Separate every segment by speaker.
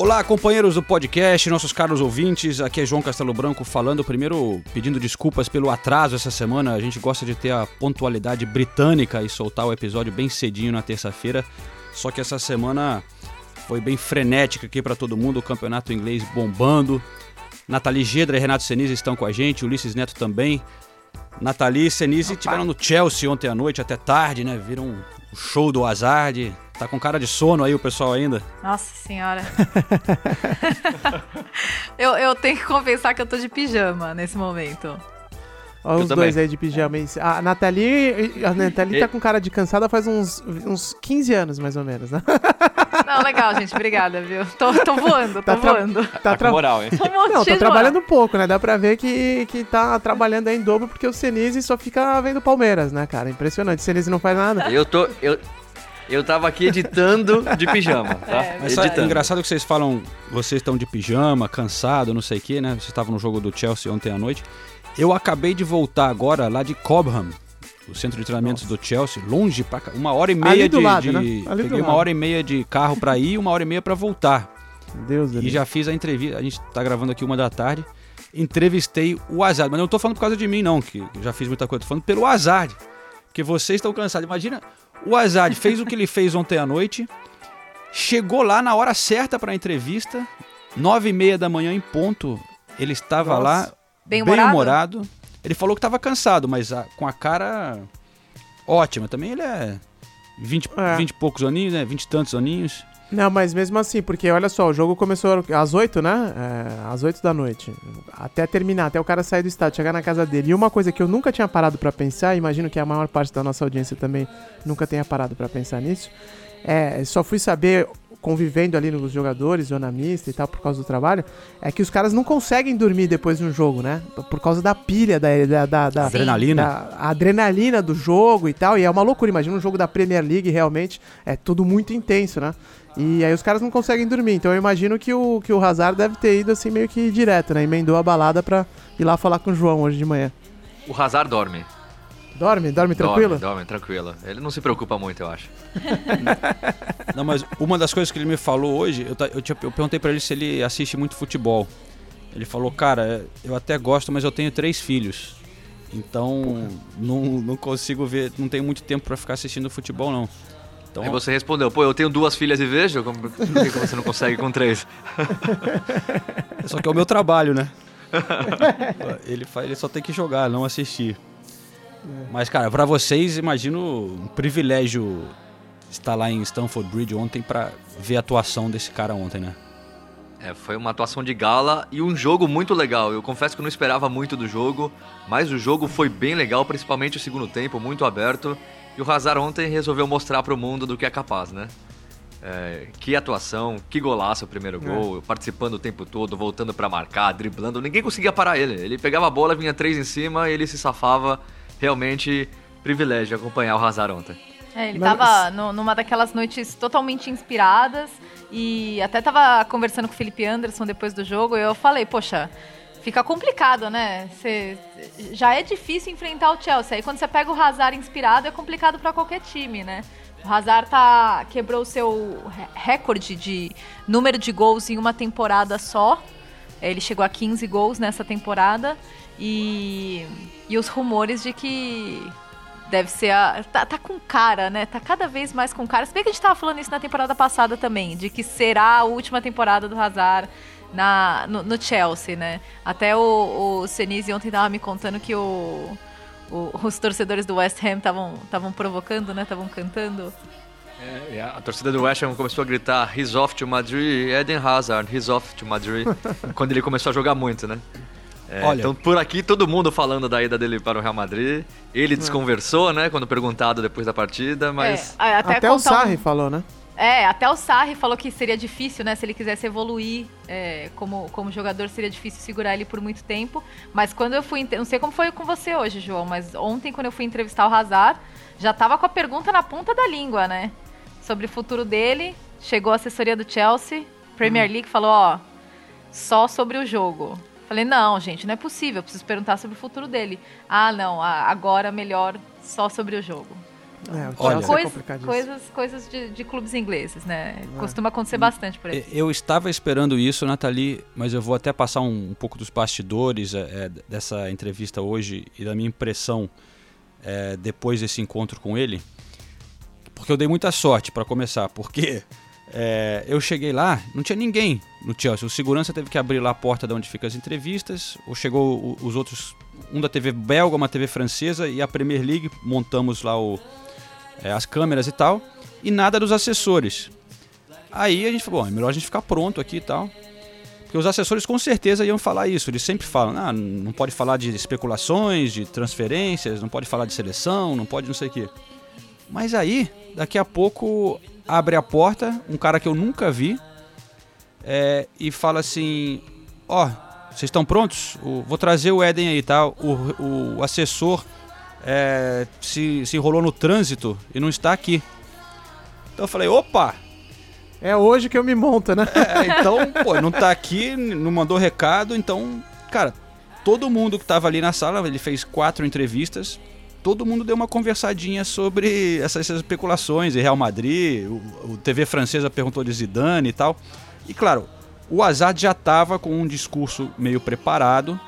Speaker 1: Olá, companheiros do podcast, nossos caros ouvintes. Aqui é João Castelo Branco falando. Primeiro, pedindo desculpas pelo atraso essa semana. A gente gosta de ter a pontualidade britânica e soltar o episódio bem cedinho na terça-feira. Só que essa semana foi bem frenética aqui para todo mundo. O campeonato inglês bombando. Nathalie Gedra e Renato Senise estão com a gente. Ulisses Neto também. Nathalie e Senise estiveram no Chelsea ontem à noite até tarde, né? Viram o show do Hazard. Tá com cara de sono aí o pessoal ainda?
Speaker 2: Nossa senhora. eu, eu tenho que confessar que eu tô de pijama nesse momento.
Speaker 3: Olha
Speaker 4: Eu
Speaker 3: os
Speaker 4: também.
Speaker 3: dois aí de pijama. A Nathalie, a Nathalie tá com cara de cansada faz uns, uns 15 anos, mais ou menos, né?
Speaker 2: Não, legal, gente. Obrigada, viu? Tô, tô voando, tô
Speaker 3: Tá
Speaker 2: voando.
Speaker 3: Tá tra-
Speaker 4: moral, hein?
Speaker 3: Não, tô trabalhando pouco, né? Dá pra ver que, que tá trabalhando aí em dobro porque o Senise só fica vendo Palmeiras, né, cara? Impressionante. O Senise não faz nada.
Speaker 4: Eu tô. Eu, eu tava aqui editando de pijama, tá?
Speaker 2: É,
Speaker 1: Mas sabe, é
Speaker 4: editando.
Speaker 1: engraçado que vocês falam, vocês estão de pijama, cansado, não sei o que, né? Vocês estavam no jogo do Chelsea ontem à noite. Eu acabei de voltar agora lá de Cobham, o centro de treinamentos do Chelsea, longe pra cá, uma hora e meia
Speaker 3: Ali do
Speaker 1: de,
Speaker 3: lado,
Speaker 1: de-
Speaker 3: né? Ali do
Speaker 1: peguei uma
Speaker 3: lado.
Speaker 1: hora e meia de carro pra ir e uma hora e meia pra voltar.
Speaker 3: Deus,
Speaker 1: E
Speaker 3: Deus.
Speaker 1: já fiz a entrevista, a gente tá gravando aqui uma da tarde. Entrevistei o Azar, mas não tô falando por causa de mim, não, que já fiz muita coisa, tô falando pelo Azar. Porque vocês estão cansados. Imagina, o Azar fez o que ele fez ontem à noite, chegou lá na hora certa pra entrevista, nove e meia da manhã em ponto, ele estava
Speaker 3: Nossa.
Speaker 1: lá,
Speaker 2: Bem humorado?
Speaker 1: humorado. Ele falou que tava cansado, mas a- com a cara ótima. Também ele é 20,
Speaker 3: É.
Speaker 1: 20 e poucos aninhos, né? 20 e tantos aninhos.
Speaker 3: Não, mas mesmo assim, porque olha só, o jogo começou às 8, né? É, às 8 da noite. Até terminar, até o cara sair do estádio, chegar na casa dele. E uma coisa que eu nunca tinha parado pra pensar, imagino que a maior parte da nossa audiência também nunca tenha parado pra pensar nisso, é, só fui saber convivendo ali nos jogadores, zona mista e tal, por causa do trabalho, é que os caras não conseguem dormir depois de um jogo, né? Por causa da pilha, da, da, da- da-
Speaker 1: Adrenalina.
Speaker 3: adrenalina do jogo e tal. E é uma loucura, imagina um jogo da Premier League, realmente, é tudo muito intenso, né? E aí os caras não conseguem dormir. Então eu imagino que o, que o Hazard deve ter ido assim meio que direto, né? Emendou a balada pra ir lá falar com o João hoje de manhã.
Speaker 4: O Hazard dorme.
Speaker 3: Dorme? Dorme tranquilo?
Speaker 4: Dorme, dorme, tranquilo. Ele não se preocupa muito, eu acho.
Speaker 1: Não, mas uma das coisas que ele me falou hoje, eu, eu, eu perguntei pra ele se ele assiste muito futebol. Ele falou, cara, eu até gosto, mas eu tenho três filhos. Então, não, não consigo ver, não tenho muito tempo pra ficar assistindo futebol, não. Então,
Speaker 4: Aí você respondeu, pô, eu tenho duas filhas e vejo, como, por que você não consegue com três?
Speaker 1: só que é o meu trabalho, né? ele, faz, ele só tem que jogar, não assistir. Mas, cara, pra vocês, imagino um privilégio estar lá em Stamford Bridge ontem pra ver a atuação desse cara ontem, né?
Speaker 4: É, foi uma atuação de gala e um jogo muito legal. Eu confesso que eu não esperava muito do jogo, mas o jogo foi bem legal, principalmente o segundo tempo, muito aberto. E o Hazard ontem resolveu mostrar pro mundo do que é capaz, né? É, que atuação, que golaço o primeiro gol, participando o tempo todo, voltando pra marcar, driblando. Ninguém conseguia parar ele. Ele pegava a bola, vinha três em cima e ele se safava. Realmente, privilégio acompanhar o Hazard ontem.
Speaker 2: É, ele
Speaker 3: Mas-
Speaker 2: tava no- numa daquelas noites totalmente inspiradas e até tava conversando com o Felipe Anderson depois do jogo e eu falei, poxa, fica complicado, né? Já é difícil enfrentar o Chelsea. Aí quando você pega o Hazard inspirado é complicado pra qualquer time, né? O Hazard tá, quebrou o seu re- recorde de número de gols em uma temporada só. Ele chegou a 15 gols nessa temporada e, e os rumores de que deve ser a. Tá, tá com cara, né? Tá cada vez mais com cara. Se bem que a gente tava falando isso na temporada passada também, de que será a última temporada do Hazard na, no, no Chelsea, né? Até o, o Senise ontem tava me contando que o, o- os torcedores do West Ham estavam provocando, né? Estavam cantando.
Speaker 4: É, a torcida do West Ham começou a gritar He's off to Madrid, Eden Hazard, he's off to Madrid, quando ele começou a jogar muito, né? É,
Speaker 1: Olha-
Speaker 4: Então por aqui todo mundo falando da ida dele para o Real Madrid. Ele desconversou, né, quando perguntado depois da partida, mas
Speaker 2: É, até
Speaker 3: Até, o
Speaker 2: contar um-
Speaker 3: Sarri falou, né?
Speaker 2: É, até o Sarri falou que seria difícil, né? Se ele quisesse evoluir é, como, como jogador, seria difícil segurar ele por muito tempo. Mas quando eu fui. Não sei como foi com você hoje, João, mas ontem, quando eu fui entrevistar o Hazard, já tava com a pergunta na ponta da língua, né? Sobre o futuro dele. Chegou a assessoria do Chelsea, Premier
Speaker 3: Hum.
Speaker 2: League, falou: ó, só sobre o jogo. Falei, não, gente, não é possível, eu preciso perguntar sobre o futuro dele. Ah, não, agora melhor só sobre o jogo.
Speaker 3: É, o
Speaker 1: Olha.
Speaker 3: É
Speaker 2: coisas coisas de, de clubes ingleses, né?
Speaker 3: É.
Speaker 2: Costuma acontecer bastante por aí.
Speaker 1: Eu estava esperando isso, Nathalie, mas eu vou até passar um, um pouco dos bastidores é, é, dessa entrevista hoje e da minha impressão é, depois desse encontro com ele. Porque eu dei muita sorte para começar, porque é, eu cheguei lá, não tinha ninguém no Chelsea. O segurança teve que abrir lá a porta de onde ficam as entrevistas. Ou chegou o- os outros, um da TV belga, uma TV francesa e a Premier League. Montamos lá o, é, as câmeras e tal. E nada dos assessores. Aí a gente falou, bom, é melhor a gente ficar pronto aqui e tal. Porque os assessores com certeza iam falar isso. Eles sempre falam, ah, não pode falar de especulações, de transferências, não pode falar de seleção, não pode não sei o quê. Mas aí, daqui a pouco, abre a porta, um cara que eu nunca vi, é, e fala assim, ó, vocês estão prontos? O- vou trazer o Éden aí, tá? O, o assessor é, se, se enrolou no trânsito e não está aqui. Então eu falei, opa,
Speaker 3: É hoje que eu me monto, né?
Speaker 1: é, então, pô, não tá aqui, não mandou recado, então, cara, todo mundo que tava ali na sala, ele fez quatro entrevistas, todo mundo deu uma conversadinha sobre essas, essas especulações, e Real Madrid, o, o TV francesa perguntou de Zidane e tal. E claro, o Azad já tava com um discurso meio preparado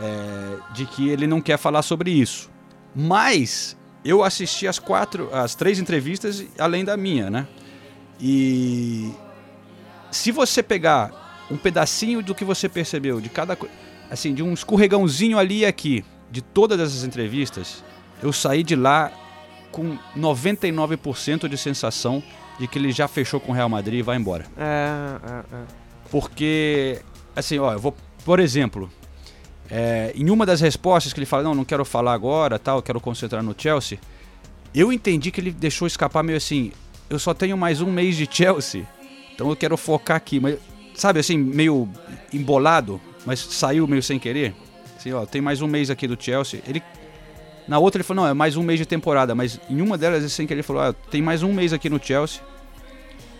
Speaker 1: é, de que ele não quer falar sobre isso. Mas eu assisti as quatro, as três entrevistas além da minha, né? E se você pegar um pedacinho do que você percebeu de cada coisa, assim, de um escorregãozinho ali e aqui, de todas essas entrevistas, eu saí de lá com 99% de sensação de que ele já fechou com o Real Madrid e vai embora.
Speaker 3: É, é, é.
Speaker 1: Porque, assim, ó, eu vou, por exemplo, é, em uma das respostas que ele fala, não, não quero falar agora, tal, quero concentrar no Chelsea, eu entendi que ele deixou escapar meio assim, eu só tenho mais um mês de Chelsea, então eu quero focar aqui, mas, sabe assim, meio embolado, mas saiu meio sem querer. Assim, ó, tem mais um mês aqui do Chelsea. Ele na outra ele falou, não, é mais um mês de temporada, mas em uma delas, sem querer, ele falou, ah, tem mais um mês aqui no Chelsea.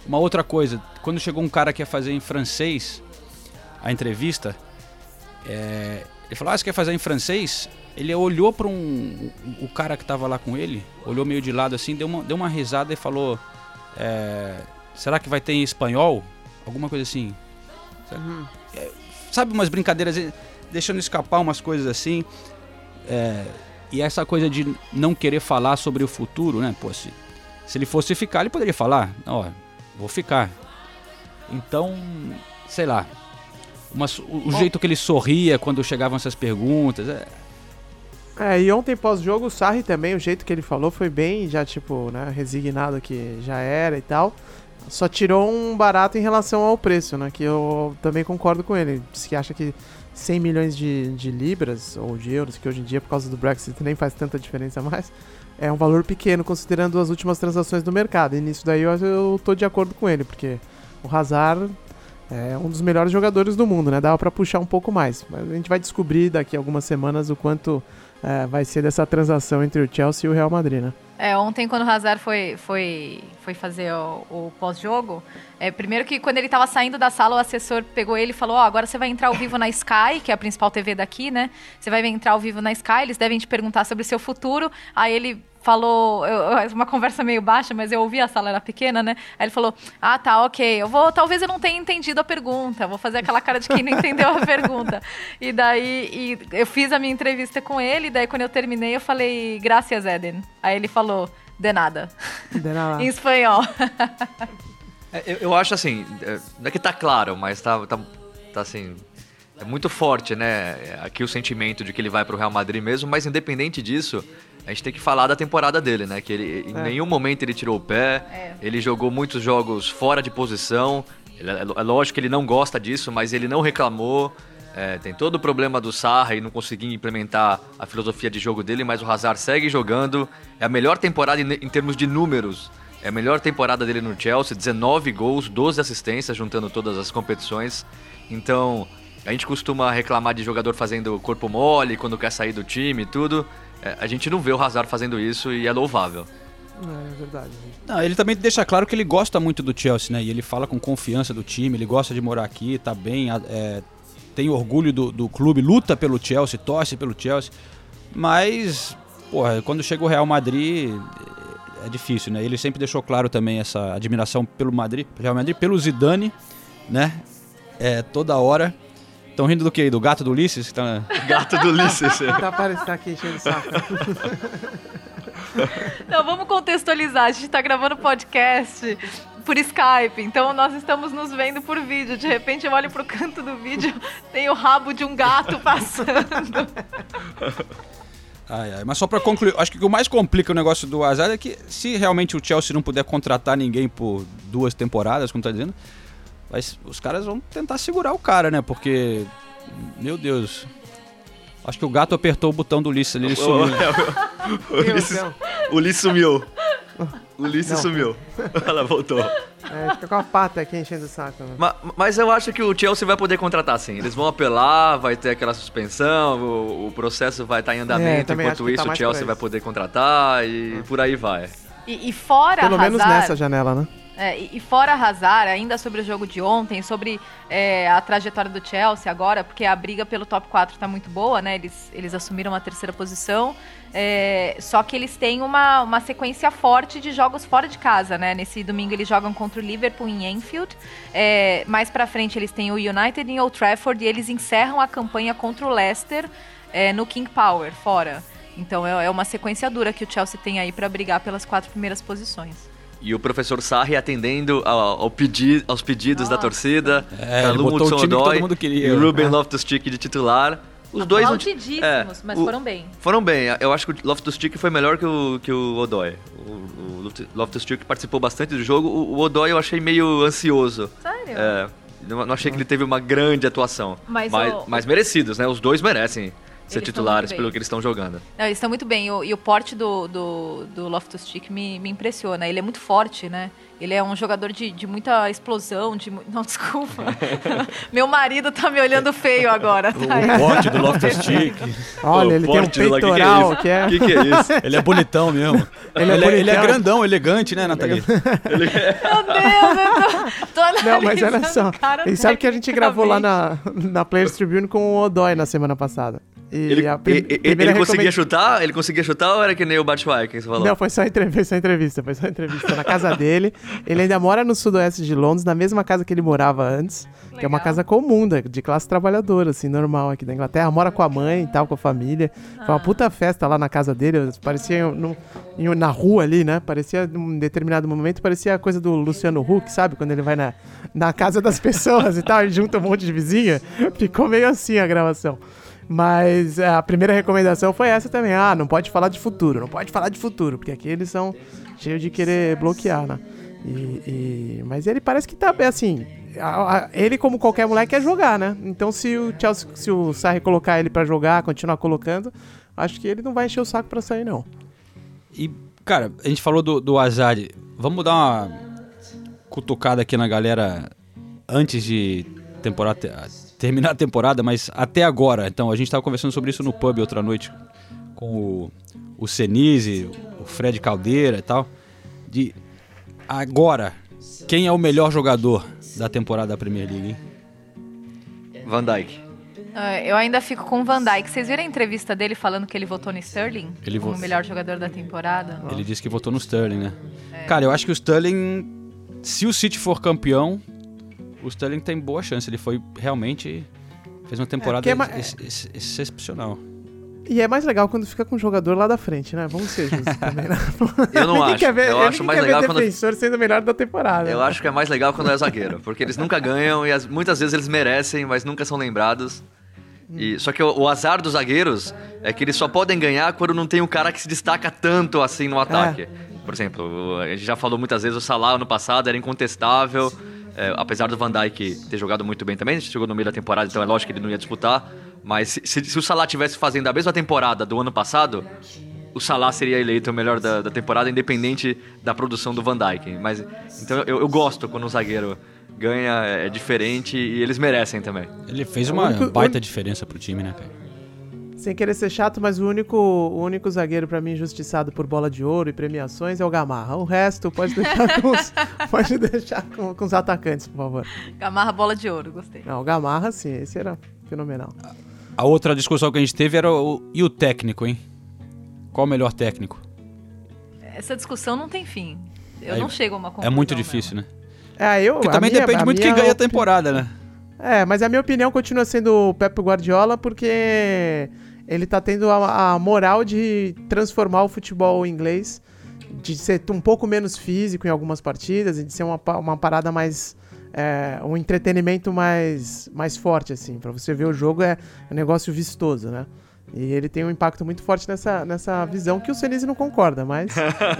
Speaker 1: Uma outra coisa, quando chegou um cara que ia fazer em francês a entrevista, é, ele falou, ah, você quer fazer em francês? Ele olhou para um, o- cara que tava lá com ele, olhou meio de lado assim, deu uma, deu uma risada e falou, é, será que vai ter em espanhol? Alguma coisa assim. Sabe, É, sabe umas brincadeiras, eh, deixando escapar umas coisas assim. É, e essa coisa de não querer falar sobre o futuro, né? Pô, se, se ele fosse ficar, ele poderia falar, ó, vou ficar. Então, sei lá. Uma o o jeito que ele sorria quando chegavam essas perguntas. É,
Speaker 3: É, e ontem pós-jogo o Sarri também, o jeito que ele falou foi bem já, tipo, né, resignado que já era e tal. Só tirou um barato em relação ao preço, né? Que eu também concordo com ele. Diz que acha que 100 milhões de, de libras ou de euros, que hoje em dia, por causa do Brexit, nem faz tanta diferença mais, é um valor pequeno considerando as últimas transações do mercado. E nisso daí eu, eu tô de acordo com ele, porque o Hazard é um dos melhores jogadores do mundo, né? Dava pra puxar um pouco mais. Mas a gente vai descobrir daqui a algumas semanas o quanto é, vai ser dessa transação entre o Chelsea e o Real Madrid, né?
Speaker 2: É, ontem quando o Hazard foi, foi, foi fazer o, o pós-jogo, é, primeiro que quando ele tava saindo da sala, o assessor pegou ele e falou, ó, agora você vai entrar ao vivo na Sky, que é a principal TV daqui, né? Você vai entrar ao vivo na Sky, eles devem te perguntar sobre o seu futuro. Aí ele falou, eu- uma conversa meio baixa, mas eu ouvi, a sala era pequena, né? Aí ele falou, ah, tá, ok, eu vou, talvez eu não tenha entendido a pergunta, vou fazer aquela cara de quem não entendeu a pergunta. E daí, e eu fiz a minha entrevista com ele, daí quando eu terminei, eu falei, graças, Eden. Aí ele falou, de nada,
Speaker 3: Dena lá.
Speaker 2: em espanhol.
Speaker 4: É, eu, eu acho assim, é, não é que tá claro, mas tá, tá, tá assim. É muito forte, né? Aqui o sentimento de que ele vai pro Real Madrid mesmo, mas independente disso, a gente tem que falar da temporada dele, né? Que ele, em
Speaker 3: É.
Speaker 4: nenhum momento ele tirou o pé,
Speaker 2: É.
Speaker 4: ele jogou muitos jogos fora de posição. Ele- é, é lógico que ele não gosta disso, mas ele não reclamou. É, tem todo o problema do Sarra e não conseguir implementar a filosofia de jogo dele, mas o Hazard segue jogando. É a melhor temporada em, em termos de números É a melhor temporada dele no Chelsea, 19 gols, 12 assistências, juntando todas as competições. Então, a gente costuma reclamar de jogador fazendo corpo mole quando quer sair do time e tudo. É, a gente não vê o Hazard fazendo isso e é louvável.
Speaker 3: É, é verdade.
Speaker 1: Não, ele também deixa claro que ele gosta muito do Chelsea, né? E ele fala com confiança do time, ele gosta de morar aqui, tá bem, é, tem orgulho do, do clube, luta pelo Chelsea, torce pelo Chelsea. Mas, porra, quando chega o Real Madrid, é difícil, né? Ele sempre deixou claro também essa admiração pelo Madrid, Real Madrid, pelo Zidane, né? É, toda hora. Estão rindo do quê? Do gato do Ulisses? que Tá...
Speaker 4: Gato do Ulisses.
Speaker 3: Tá parecendo aqui enchendo o saco.
Speaker 2: Então vamos contextualizar. A gente tá gravando podcast por Skype, então nós estamos nos vendo por vídeo. De repente eu olho pro canto do vídeo, tem o rabo de um gato passando.
Speaker 1: Ai, ai. Mas só pra concluir, acho que o que mais complica o negócio do Hazard é que se realmente o Chelsea não puder contratar ninguém por duas temporadas, como tá dizendo, mas os caras vão tentar segurar o cara, né? Porque, meu Deus. Acho que o gato apertou o botão do Ulisses ali, ele sumiu. né?
Speaker 4: O Ulisses, Ulisses sumiu. O Ulisses
Speaker 3: Não.
Speaker 4: sumiu. Ela voltou.
Speaker 3: É, fica com a pata aqui enchendo o saco. Né?
Speaker 4: Ma- Mas eu acho que o Chelsea vai poder contratar sim. Eles vão apelar, vai ter aquela suspensão, o, o processo vai estar em andamento,
Speaker 3: também acho
Speaker 4: enquanto
Speaker 3: que
Speaker 4: isso
Speaker 3: tá
Speaker 4: o Chelsea vai poder contratar e por aí vai.
Speaker 2: E, e fora
Speaker 3: Pelo menos
Speaker 2: Hazard,
Speaker 3: nessa janela, né?
Speaker 2: É, e fora Hazard, ainda sobre o jogo de ontem, sobre é, a trajetória do Chelsea agora, porque a briga pelo top 4 tá muito boa, né? Eles, eles assumiram a terceira posição. é, só que eles têm uma, uma sequência forte de jogos fora de casa, né? Nesse domingo eles jogam contra o Liverpool em Anfield. É, mais pra frente eles têm o United em Old Trafford e eles encerram a campanha contra o Leicester é, no King Power, fora. Então é, é uma sequência dura que o Chelsea tem aí pra brigar pelas quatro primeiras posições.
Speaker 4: E o professor Sarri atendendo ao, ao pedi- aos pedidos da
Speaker 2: Nossa.
Speaker 4: torcida.
Speaker 1: É,
Speaker 4: Calu
Speaker 1: ele botou o time que todo
Speaker 4: Hudson-Odoi
Speaker 1: mundo queria.
Speaker 4: E o Ruben
Speaker 1: É.
Speaker 4: Loftus-Cheek de titular. Os dois é,
Speaker 2: mas
Speaker 4: o-
Speaker 2: foram bem.
Speaker 4: Foram bem. Eu acho que o Loftus-Cheek foi melhor que o, que o Odoi. O, o Loft- Loftus-Cheek participou bastante do jogo. O, o Odoi eu achei meio ansioso.
Speaker 2: Sério?
Speaker 4: É, não, não achei que ele teve uma grande atuação.
Speaker 2: Mas
Speaker 4: mas,
Speaker 2: o-
Speaker 4: mas merecidos, né? Os dois merecem ser
Speaker 2: Eles
Speaker 4: titulares pelo que eles estão jogando.
Speaker 2: Não, eles estão muito bem. E o, e o porte do, do, do Loftus-Cheek me, me impressiona. Ele é muito forte, né? Ele é um jogador de, de muita explosão, de... Não, desculpa. Meu marido tá me olhando feio agora, tá?
Speaker 1: O bote do Loftus-Cheek.
Speaker 3: Olha,
Speaker 4: Ô,
Speaker 3: ele tem um peitoral
Speaker 4: que
Speaker 3: que é.
Speaker 4: O que, que é isso?
Speaker 1: Ele é bonitão mesmo.
Speaker 3: Ele é
Speaker 1: ele, é, ele é grandão, elegante, né, Nathalie?
Speaker 2: Meu Deus, eu tô, tô
Speaker 3: Não, mas olha só. E sabe que a gente gravou lá na, na Players Tribune com o Odói na semana passada.
Speaker 4: Ele, e- e-
Speaker 3: primeira
Speaker 4: ele conseguia chutar? Ele conseguia chutar ou era que nem o Batshuayi que você falou?
Speaker 3: Não, foi só, entrevista, foi só entrevista, foi só entrevista na casa dele. Ele ainda mora no sudoeste de Londres, na mesma casa que ele morava antes, que é uma
Speaker 2: Legal.
Speaker 3: casa comum, da- de classe trabalhadora, assim, normal aqui da Inglaterra. Mora com a mãe e tal, com a família. Foi uma puta festa lá na casa dele, parecia no- em- na rua ali, né? Parecia, num determinado momento, parecia a coisa do Luciano Huck, sabe? Quando ele vai na, na casa das pessoas e tal, e junta um monte de vizinha. Ficou meio assim a gravação. Mas é, a primeira recomendação foi essa também. Ah, não pode falar de futuro, não pode falar de futuro, porque aqui eles são cheios de querer bloquear, né? E, e- mas ele parece que tá assim. a- a- ele, como qualquer moleque, quer jogar, né? Então, se o Chelsea, se o Sarri colocar ele pra jogar, continuar colocando, acho que ele não vai encher o saco pra sair, não.
Speaker 1: E, cara, a gente falou do, do. Vamos dar uma cutucada aqui na galera antes de temporada, te- terminar a temporada, mas até agora. Então, a gente tava conversando sobre isso no pub outra noite com o, o Senise, o Fred Caldeira e tal. De agora, quem é o melhor jogador da temporada da Premier League? hein?
Speaker 4: Van Dijk.
Speaker 2: Ah, Eu ainda fico com o Van Dijk. Vocês viram a entrevista dele falando que ele votou no Sterling
Speaker 1: Ele
Speaker 2: como
Speaker 1: vo-
Speaker 2: o melhor jogador da temporada?
Speaker 1: Ele disse que votou no Sterling, né? Cara, eu acho que o Sterling, se o City for campeão, o Sterling tem boa chance. Ele foi realmente. Fez uma temporada
Speaker 3: é ma-
Speaker 1: ex- ex- excepcional.
Speaker 3: E é mais legal quando fica com o jogador lá da frente, né? Vamos ser justos também, né?
Speaker 4: Eu não acho.
Speaker 3: quer ver,
Speaker 4: eu acho mais
Speaker 3: quer
Speaker 4: legal
Speaker 3: ver
Speaker 4: quando.
Speaker 3: defensor sendo o melhor da temporada.
Speaker 4: Eu acho que é mais legal quando é zagueiro, porque eles nunca ganham e as- muitas vezes eles merecem, mas nunca são lembrados. E, só que o, o azar dos zagueiros é que eles só podem ganhar quando não tem um cara que se destaca tanto assim no ataque. Por exemplo, a gente já falou muitas vezes, o Salah ano passado era incontestável, é, apesar do Van Dijk ter jogado muito bem também, chegou no meio da temporada, então é lógico que ele não ia disputar. Mas se, se- se o Salah tivesse fazendo a mesma temporada do ano passado, o Salah seria eleito o melhor da, da temporada, independente da produção do Van Dijk. Mas, então eu, eu gosto quando um zagueiro ganha, é diferente e eles merecem também.
Speaker 1: Ele fez
Speaker 3: É,
Speaker 1: uma baita diferença pro time, né, cara?
Speaker 3: Sem querer ser chato, mas o único, o único zagueiro pra mim injustiçado por bola de ouro e premiações é o Gamarra. O resto pode deixar com os, pode deixar com, com os atacantes, por favor.
Speaker 2: Gamarra bola de ouro, gostei.
Speaker 3: Não, o Gamarra, sim, esse era fenomenal.
Speaker 1: A outra discussão que a gente teve era o, e o técnico, hein? Qual o melhor técnico?
Speaker 2: Essa discussão não tem fim. Eu
Speaker 1: É-
Speaker 2: não chego a uma conclusão.
Speaker 1: É muito difícil, né?
Speaker 3: É, eu.
Speaker 1: Porque também
Speaker 3: minha-
Speaker 1: depende
Speaker 3: a
Speaker 1: muito de quem ganha a temporada, né?
Speaker 3: É, mas a minha opinião continua sendo o Pep Guardiola porque ele tá tendo a, a moral de transformar o futebol inglês, de ser um pouco menos físico em algumas partidas e de ser uma, uma parada mais. é, um entretenimento mais, mais forte, assim. Pra você ver o jogo é um negócio vistoso, né? E ele tem um impacto muito forte nessa, nessa visão que o Senise não concorda, mas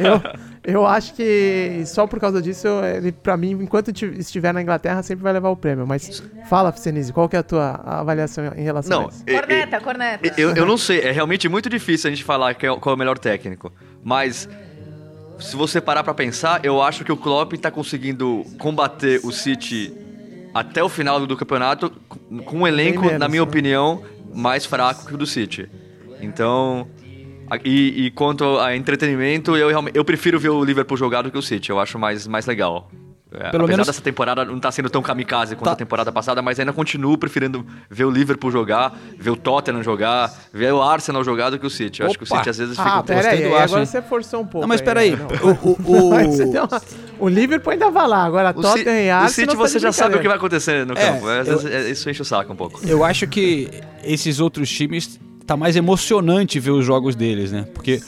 Speaker 3: eu, eu acho que só por causa disso, ele, pra mim, enquanto ti- estiver na Inglaterra, sempre vai levar o prêmio. Mas fala, Senise, qual que é a tua avaliação em relação a
Speaker 4: Não,
Speaker 3: isso?
Speaker 4: e- e-
Speaker 2: Corneta, corneta.
Speaker 4: Eu, eu não sei, é realmente muito difícil a gente falar é- qual é o melhor técnico. Mas se você parar pra pensar, eu acho que o Klopp tá conseguindo combater o City até o final do campeonato com- com um elenco,
Speaker 3: menos,
Speaker 4: na minha
Speaker 3: né?
Speaker 4: opinião, mais fraco que o do City. Então, e, e quanto a entretenimento, eu, eu prefiro ver o Liverpool jogar do que o City. Eu acho mais, mais legal. É,
Speaker 1: Pelo
Speaker 4: apesar
Speaker 1: menos-
Speaker 4: dessa temporada não tá sendo tão kamikaze quanto
Speaker 1: Tá.
Speaker 4: a temporada passada, mas ainda continuo preferindo ver o Liverpool jogar, ver o Tottenham jogar, ver o Arsenal jogar do que o City. Eu acho que o! City às vezes fica
Speaker 3: Ah,
Speaker 4: um pouco...
Speaker 3: pera aí,
Speaker 1: do
Speaker 3: agora você forçou um pouco.
Speaker 1: Não, mas peraí.
Speaker 3: né?
Speaker 1: O, o-
Speaker 3: Aí o Liverpool ainda vai lá, agora
Speaker 4: O,
Speaker 3: Tottenham e
Speaker 4: o
Speaker 3: Arsenal...
Speaker 4: City
Speaker 3: tá de
Speaker 4: você já sabe o que vai acontecer no
Speaker 1: É,
Speaker 4: campo. Vezes, é- isso enche o saco um pouco.
Speaker 1: Eu acho que esses outros times tá mais emocionante ver os jogos deles, né? Porque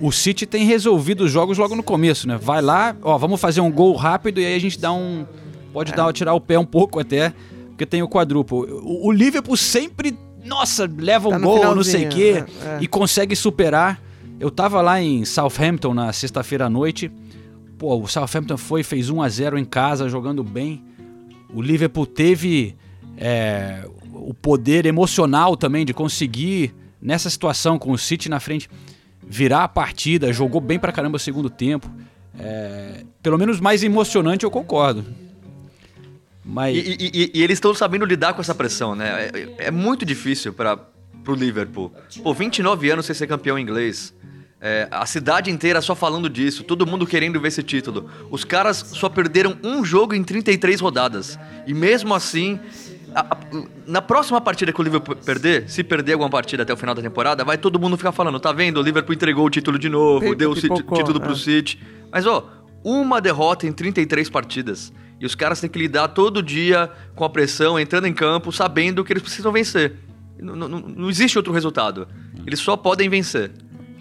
Speaker 1: o City tem resolvido os jogos logo no começo, né? Vai lá, ó, vamos fazer um gol rápido e aí a gente dá um pode dar tirar o pé um pouco até, porque tem o quadruplo. O, o Liverpool sempre, nossa, leva
Speaker 3: Tá
Speaker 1: um gol, não sei o quê,
Speaker 3: é, é.
Speaker 1: e consegue superar. Eu tava lá em Southampton na sexta-feira à noite. Pô, o Southampton foi, fez 1 a 0 em casa, jogando bem. O Liverpool teve é, o poder emocional também de conseguir, nessa situação, com o City na frente, virar a partida, jogou bem pra caramba o segundo tempo. É, pelo menos mais emocionante, eu concordo. Mas.
Speaker 4: E, e- e- eles estão sabendo lidar com essa pressão, né? É, é muito difícil para pro Liverpool. Pô, 29 anos sem ser campeão inglês. É, a cidade inteira só falando disso, todo mundo querendo ver esse título. Os caras só perderam um jogo em 33 rodadas. E mesmo assim, a- a- na próxima partida que o Liverpool perder, se perder alguma partida até o final da temporada, vai todo mundo ficar falando, tá vendo? O Liverpool entregou o título de novo, deu o
Speaker 3: pipocou,
Speaker 4: título pro
Speaker 3: é.
Speaker 4: City. Mas, ó, uma derrota em 33 partidas. E os caras têm que lidar todo dia com a pressão, entrando em campo, sabendo que eles precisam vencer. Não, não- não existe outro resultado. Eles só podem vencer.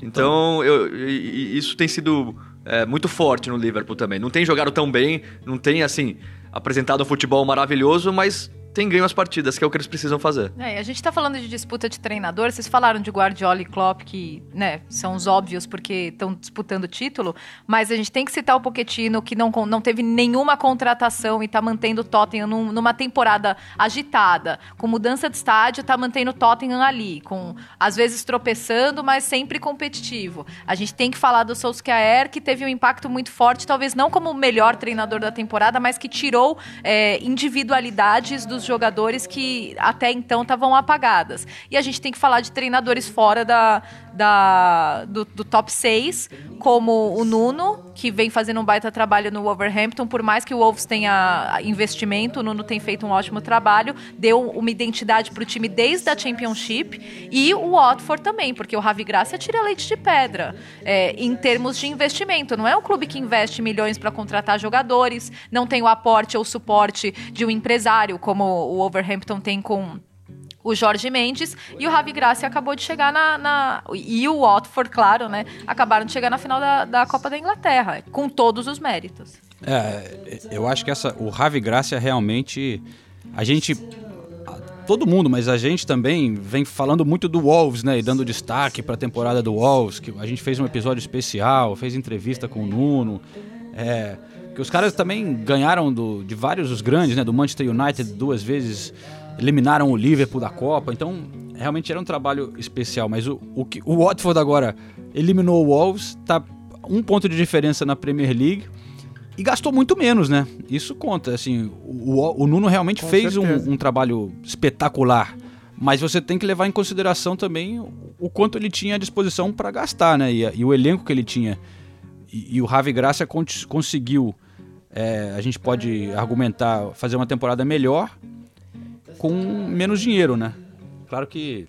Speaker 4: Então, eu- isso tem sido é, muito forte no Liverpool também. Não tem jogado tão bem, não tem, assim, apresentado um futebol maravilhoso, mas tem ganho as partidas, que é o que eles precisam fazer.
Speaker 2: É, a gente tá falando de disputa de treinador, vocês falaram de Guardiola e Klopp, que, né, são os óbvios porque estão disputando o título, mas a gente tem que citar o Pochettino, que não, não teve nenhuma contratação e tá mantendo o Tottenham num- numa temporada agitada, com mudança de estádio, tá mantendo o Tottenham ali, com, às vezes tropeçando, mas sempre competitivo. A gente tem que falar do Solskjaer, que teve um impacto muito forte, talvez não como o melhor treinador da temporada, mas que tirou é, individualidades dos jogadores que até então estavam apagadas. E a gente tem que falar de treinadores fora da, da, do, do top 6, como o Nuno, que vem fazendo um baita trabalho no Wolverhampton, por mais que o Wolves tenha investimento, o Nuno tem feito um ótimo trabalho, deu uma identidade para o time desde a Championship, e o Watford também, porque o Ravi Gracia tira leite de pedra é, em termos de investimento. Não é um clube que investe milhões para contratar jogadores, não tem o aporte ou suporte de um empresário, como o Wolverhampton tem com o Jorge Mendes e o Ravi Gracia acabou de chegar na, na- e o Watford, claro, né? Acabaram de chegar na final da, da Copa da Inglaterra, com todos os méritos.
Speaker 1: É, eu acho que essa, o Ravi Gracia realmente. A gente. Todo mundo, mas a gente também vem falando muito do Wolves, né? E dando destaque para a temporada do Wolves. Que a gente fez um episódio especial, fez entrevista com o Nuno. É, que os caras também ganharam do, de vários os grandes, né? Do Manchester United duas vezes, eliminaram o Liverpool da Copa. Então, realmente era um trabalho especial. Mas o, o, que- o Watford agora eliminou o Wolves, tá um ponto de diferença na Premier League e gastou muito menos, né? Isso conta, assim, o, o Nuno realmente
Speaker 3: Com
Speaker 1: fez um, um trabalho espetacular, mas você tem que levar em consideração também o quanto ele tinha à disposição para gastar, né? E, e o elenco que ele tinha. E, o Ravi Graça con- conseguiu, é, a gente pode argumentar, fazer uma temporada melhor com menos dinheiro, né? Claro que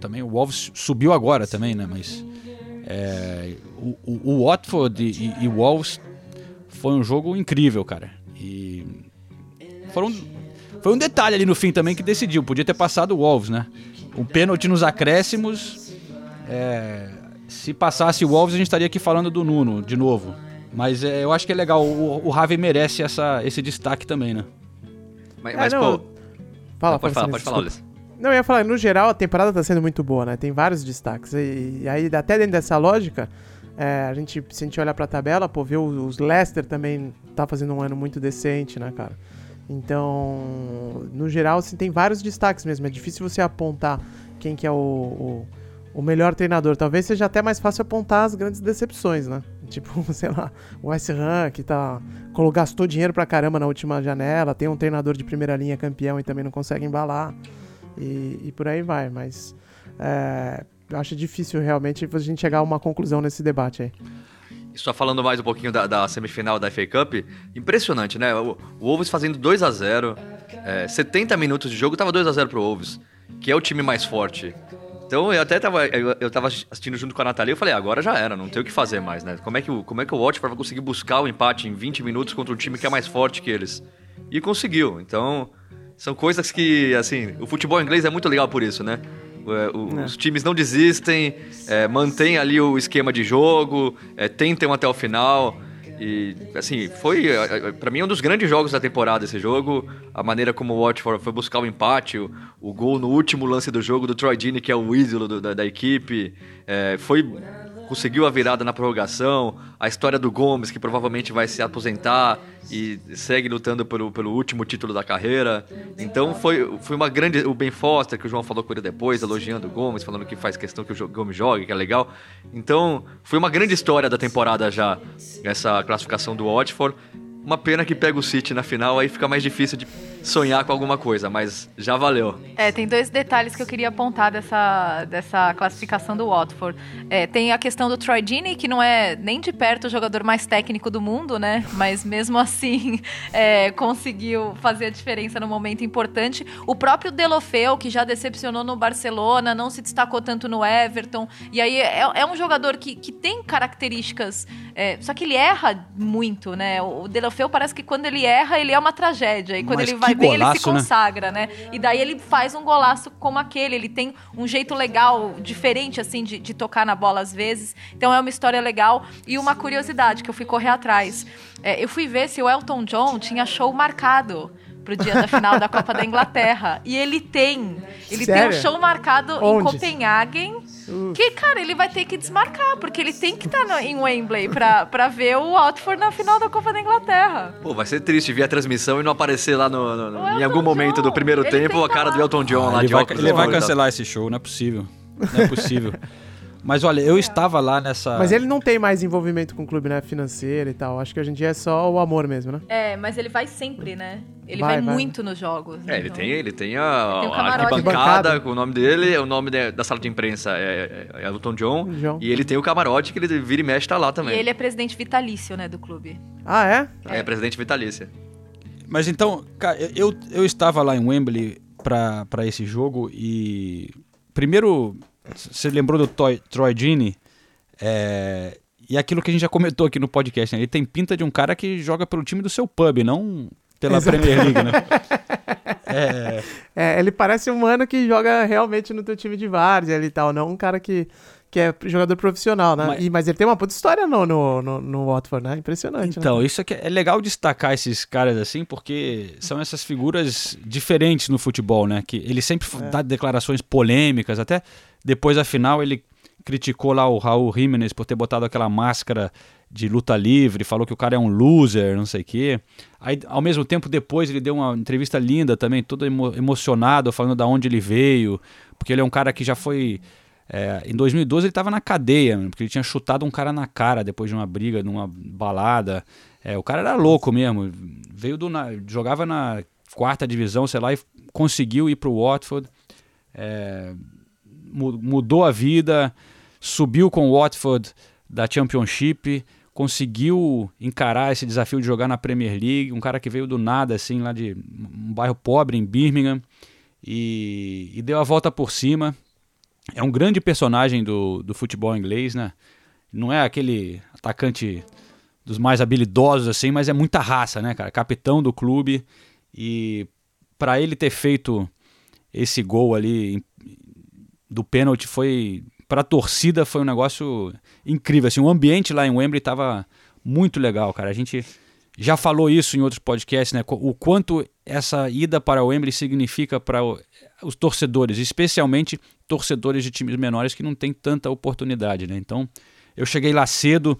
Speaker 1: também o Wolves subiu agora também, né? Mas é, o, o, Watford e, e, e o Wolves foi um jogo incrível, cara. E foram, foi um detalhe ali no fim também que decidiu. Podia ter passado o Wolves, né? Um pênalti nos acréscimos. é, se passasse o Wolves, a gente estaria aqui falando do Nuno de novo. Mas é, eu acho que é legal. O, o Ravi merece essa, esse destaque também, né?
Speaker 4: Mas,
Speaker 3: É,
Speaker 4: mas,
Speaker 3: não,
Speaker 4: pô.
Speaker 3: Fala,
Speaker 4: pode
Speaker 3: Francine,
Speaker 4: falar, pode falar. Ulisses.
Speaker 3: Não, eu ia falar, no geral a temporada tá sendo muito boa, né? Tem vários destaques. E, e aí, até dentro dessa lógica, é, a gente, se a gente olhar pra tabela, pô, vê o- os Leicester também tá fazendo um ano muito decente, né, cara? Então, no geral, assim, tem vários destaques mesmo. É difícil você apontar quem que é o, o, o melhor treinador. Talvez seja até mais fácil apontar as grandes decepções, né? Tipo, sei lá, o West Ham, que tá, gastou dinheiro pra caramba na última janela, tem um treinador de primeira linha campeão e também não consegue embalar e, e por aí vai, mas é, eu acho difícil realmente a gente chegar a uma conclusão nesse debate aí.
Speaker 4: Só falando mais um pouquinho da, da semifinal da FA Cup, impressionante, né? O, o Wolves fazendo 2 a 0 é, 70 minutos de jogo, tava 2 a 0 pro Wolves, que é o time mais forte. Então eu até tava, eu, eu tava assistindo junto com a Natalia e eu falei, "Ah, agora já era, não tem o que fazer mais, né? Como é que, o- como é que o Watford vai conseguir buscar o empate em 20 minutos contra um time que é mais forte que eles? E conseguiu. Então, são coisas que, assim, o futebol inglês é muito legal por isso, né? É, o- Os times não desistem, é, mantêm ali o esquema de jogo, é, tentam até o final. E, assim, foi, é, é, pra mim, um dos grandes jogos da temporada esse jogo. A maneira como o Watford foi buscar o empate, o, o gol no último lance do jogo do Troy Deeney, que é o ídolo do- da, da equipe. É, foi conseguiu a virada na prorrogação, a história do Gomes, que provavelmente vai se aposentar e segue lutando pelo, pelo último título da carreira. Então foi, foi uma grande. O Ben Foster, que o João falou com ele depois, elogiando o Gomes, falando que faz questão que o Gomes jogue, que é legal. Então foi uma grande história da temporada já, essa classificação do Watford. Uma pena que pega o City na final, aí fica mais difícil de sonhar com alguma coisa, mas já valeu.
Speaker 2: É, tem dois detalhes que eu queria apontar dessa, dessa classificação do Watford. É, tem a questão do Troy Deeney, que não é nem de perto o jogador mais técnico do mundo, né? Mas mesmo assim é, conseguiu fazer a diferença no momento importante. O próprio Delofeu, que já decepcionou no Barcelona, não se destacou tanto no Everton. E aí é, é um jogador que, que tem características. é, só que ele erra muito, né? O Delofeu parece que quando ele erra, ele é uma tragédia. E quando
Speaker 1: Mas
Speaker 2: ele vai bem, ele se
Speaker 1: golaço, né?
Speaker 2: consagra, né? E daí ele faz um golaço como aquele. Ele tem um jeito legal, diferente, assim, de, de tocar na bola às vezes. Então é uma história legal. E uma curiosidade que eu fui correr atrás. É, eu fui ver se o Elton John tinha show marcado pro dia da final da Copa da Inglaterra. E ele tem. Ele tem
Speaker 3: Sério?
Speaker 2: um show marcado em
Speaker 3: Onde?
Speaker 2: Copenhagen. Que, cara, ele vai ter que desmarcar, porque ele tem que estar em Wembley pra, pra ver o Watford na final da Copa da Inglaterra.
Speaker 4: Pô, vai ser triste ver a transmissão e não aparecer lá no, no- no- em algum momento
Speaker 2: John,
Speaker 4: do primeiro
Speaker 2: ele
Speaker 4: tempo
Speaker 2: tem
Speaker 4: a cara do Elton John lá
Speaker 1: ele
Speaker 4: de
Speaker 1: vai, ele vai cancelar esse show, não é possível. Não é possível. Mas olha, eu estava lá nessa.
Speaker 3: Mas ele não tem mais envolvimento com o clube, né? Financeiro e tal. Acho que hoje em dia é só o amor mesmo, né?
Speaker 2: É, mas ele vai sempre, né? Ele
Speaker 3: Vai,
Speaker 2: vai,
Speaker 3: vai.
Speaker 2: muito nos jogos.
Speaker 4: É, ele
Speaker 2: então.
Speaker 4: tem, ele tem a,
Speaker 2: Tem um
Speaker 4: a arquibancada com o nome dele, o nome de- da sala de imprensa é, é, é Elton John,
Speaker 3: John.
Speaker 4: e ele tem o camarote que ele vira e mexe tá lá
Speaker 2: E
Speaker 4: também.
Speaker 2: ele é presidente vitalício, né, do clube.
Speaker 3: Ah, é?
Speaker 4: é. presidente vitalícia.
Speaker 1: Mas então, cara, eu, eu estava lá em Wembley pra esse jogo e. Primeiro, você lembrou do Toy- Troy Deeney? É, e aquilo que a gente já comentou aqui no podcast, né? Ele tem pinta de um cara que joga pelo time do seu pub, não pela
Speaker 3: Exato.
Speaker 1: Premier League, né? É,
Speaker 3: É, ele parece um mano que joga realmente no teu time de várzea e tal, não um cara que, que é jogador profissional, né?
Speaker 1: Mas-
Speaker 3: Mas, mas ele tem uma puta história no, no, no, no Watford, né? Impressionante, né?
Speaker 1: Então, isso aqui é legal destacar esses caras assim, porque são essas figuras diferentes no futebol, né? Que ele sempre f- dá declarações polêmicas, até depois da final ele criticou lá o Raul Jimenez por ter botado aquela máscara de luta livre, falou que o cara é um loser, não sei o quê. Aí, ao mesmo tempo, depois ele deu uma entrevista linda também, todo emo- emocionado, falando da onde ele veio, porque ele é um cara que já foi É, em 2012 ele estava na cadeia, porque ele tinha chutado um cara na cara depois de uma briga, numa balada. É, o cara era louco mesmo. Veio do. Na, jogava na quarta divisão, sei lá, e conseguiu ir para o Watford. É, mudou a vida, subiu com o Watford da Championship, conseguiu encarar esse desafio de jogar na Premier League. Um cara que veio do nada, assim, lá de um bairro pobre em Birmingham, e, e deu a volta por cima é um grande personagem do, do futebol inglês, né? Não é aquele atacante dos mais habilidosos assim, mas é muita raça, né, cara? Capitão do clube e para ele ter feito esse gol ali do pênalti foi para a torcida foi um negócio incrível, assim, o ambiente lá em Wembley estava muito legal, cara. A gente já falou isso em outros podcasts, né? O quanto essa ida para o Wembley significa para os torcedores, especialmente torcedores de times menores que não têm tanta oportunidade, né? Então, eu cheguei lá cedo,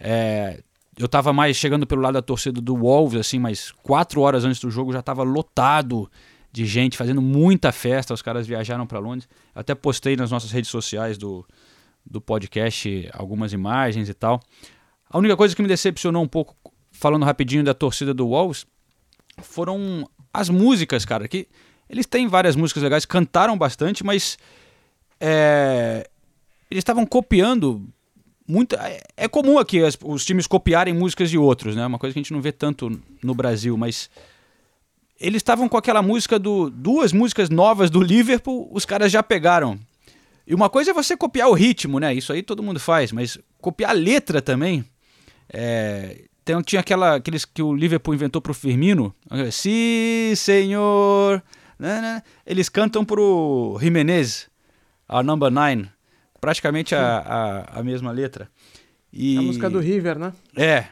Speaker 1: é, eu estava mais chegando pelo lado da torcida do Wolves, assim, mas quatro horas antes do jogo já estava lotado de gente fazendo muita festa. Os caras viajaram para Londres. Eu até postei nas nossas redes sociais do, do podcast algumas imagens e tal. A única coisa que me decepcionou um pouco falando rapidinho da torcida do Wolves, foram as músicas, cara, que eles têm várias músicas legais, cantaram bastante, mas é, eles estavam copiando muito. É, é comum aqui as, os times copiarem músicas de outros, né? Uma coisa que a gente não vê tanto no Brasil, mas eles estavam com aquela música do duas músicas novas do Liverpool, os caras já pegaram. E uma coisa é você copiar o ritmo, né? Isso aí todo mundo faz, mas copiar a letra também. É, então tinha aquela, aqueles que o Liverpool inventou pro Firmino. Sim, senhor. Né, né? Eles cantam pro Jimenez, a number nine. Praticamente a, a, a, mesma letra.
Speaker 3: E... A música do River, né?
Speaker 1: É.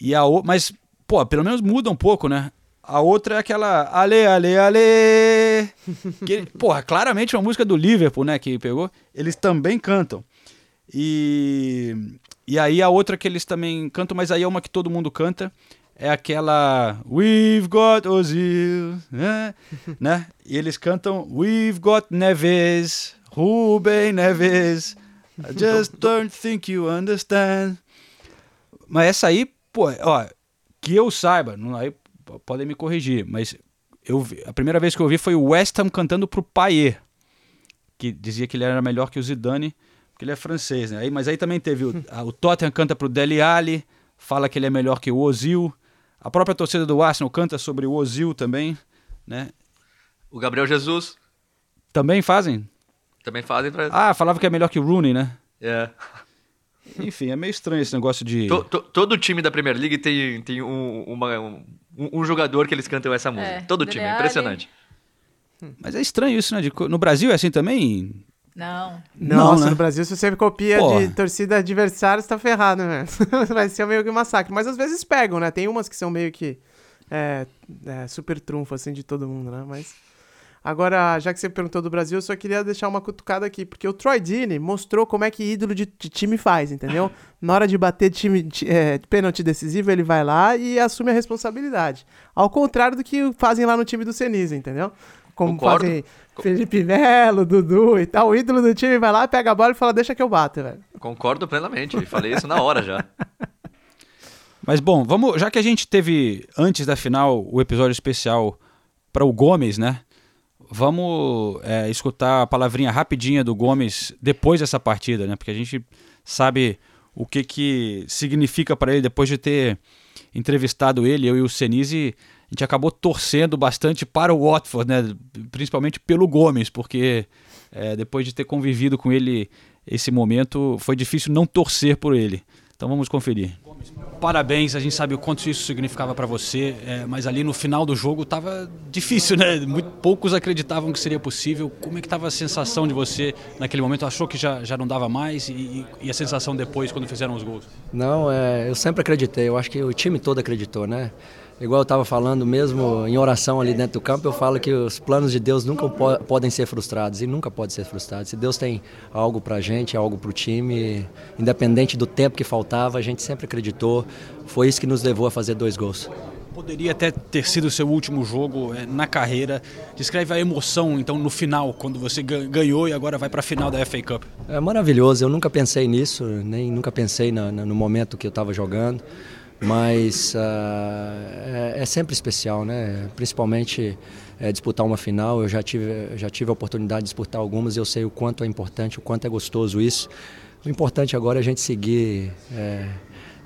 Speaker 1: E a o... Mas, pô, pelo menos muda um pouco, né? A outra é aquela Ale, Ale, Ale. que, porra, claramente uma música do Liverpool, né? Que pegou. Eles também cantam. E e aí a outra que eles também cantam, mas aí é uma que todo mundo canta, é aquela We've got Ozil, né? né? E eles cantam We've got Neves, Ruben Neves, I just don't think you understand. Mas essa aí, pô, ó, que eu saiba, não, aí podem me corrigir, mas eu vi, a primeira vez que eu ouvi foi o West Ham cantando pro Payet, que dizia que ele era melhor que o Zidane porque ele é francês, né? Aí, mas aí também teve o, a, o Tottenham canta pro Dele Alli, fala que ele é melhor que o Ozil. A própria torcida do Arsenal canta sobre o Ozil também, né?
Speaker 4: O Gabriel Jesus.
Speaker 1: Também fazem?
Speaker 4: Também fazem pra...
Speaker 1: Ah, falava que é melhor que o Rooney, né?
Speaker 4: É.
Speaker 1: Enfim, é meio estranho esse negócio de.
Speaker 4: To, to, todo time da Premier League tem, tem um, uma, um, um jogador que eles cantam essa música. É, todo time, é impressionante.
Speaker 1: Mas é estranho isso, né? De, no Brasil é assim também?
Speaker 2: Não.
Speaker 3: Nossa, né? no Brasil, se você copia Porra. de torcida adversária, você tá ferrado, né? Vai ser meio que um massacre. Mas às vezes pegam, né? Tem umas que são meio que é, é, super trunfo, assim, de todo mundo, né? Mas. Agora, já que você perguntou do Brasil, eu só queria deixar uma cutucada aqui, porque o Troy Deeney mostrou como é que ídolo de, de time faz, entendeu? Na hora de bater time, de, é, pênalti decisivo, ele vai lá e assume a responsabilidade. Ao contrário do que fazem lá no time do Senise, entendeu? Como Concordo. fazem Felipe Melo, Dudu e tal. O ídolo do time vai lá, pega a bola e fala, deixa que eu bato, velho.
Speaker 4: Concordo plenamente. Falei isso na hora já.
Speaker 1: Mas bom, vamos, já que a gente teve antes da final o episódio especial para o Gomes, né? Vamos é, escutar a palavrinha rapidinha do Gomes depois dessa partida, né? Porque a gente sabe o que que significa para ele depois de ter entrevistado ele, eu e o Senise a gente acabou torcendo bastante para o Watford, né? principalmente pelo Gomes, porque é, depois de ter convivido com ele esse momento, foi difícil não torcer por ele. Então vamos conferir. Parabéns, a gente sabe o quanto isso significava para você, é, mas ali no final do jogo estava difícil, né? Muito poucos acreditavam que seria possível. Como é que estava a sensação de você naquele momento? Achou que já, já não dava mais e, e a sensação depois quando fizeram os gols?
Speaker 5: Não, é, eu sempre acreditei. Eu acho que o time todo acreditou, né? Igual eu estava falando mesmo em oração ali dentro do campo, eu falo que os planos de Deus nunca po podem ser frustrados e nunca pode ser frustrado. Se Deus tem algo para a gente, algo para o time, independente do tempo que faltava, a gente sempre acreditou. Foi isso que nos levou a fazer dois gols.
Speaker 1: Poderia até ter sido o seu último jogo é, na carreira. Descreve a emoção, então, no final, quando você ga- ganhou e agora vai para a final da FA Cup.
Speaker 5: É maravilhoso, eu nunca pensei nisso, nem nunca pensei na- no momento que eu estava jogando, mas ah, é, é sempre especial, né? Principalmente é, disputar uma final, eu já tive, já tive a oportunidade de disputar algumas e eu sei o quanto é importante, o quanto é gostoso isso. O importante agora é a gente seguir é,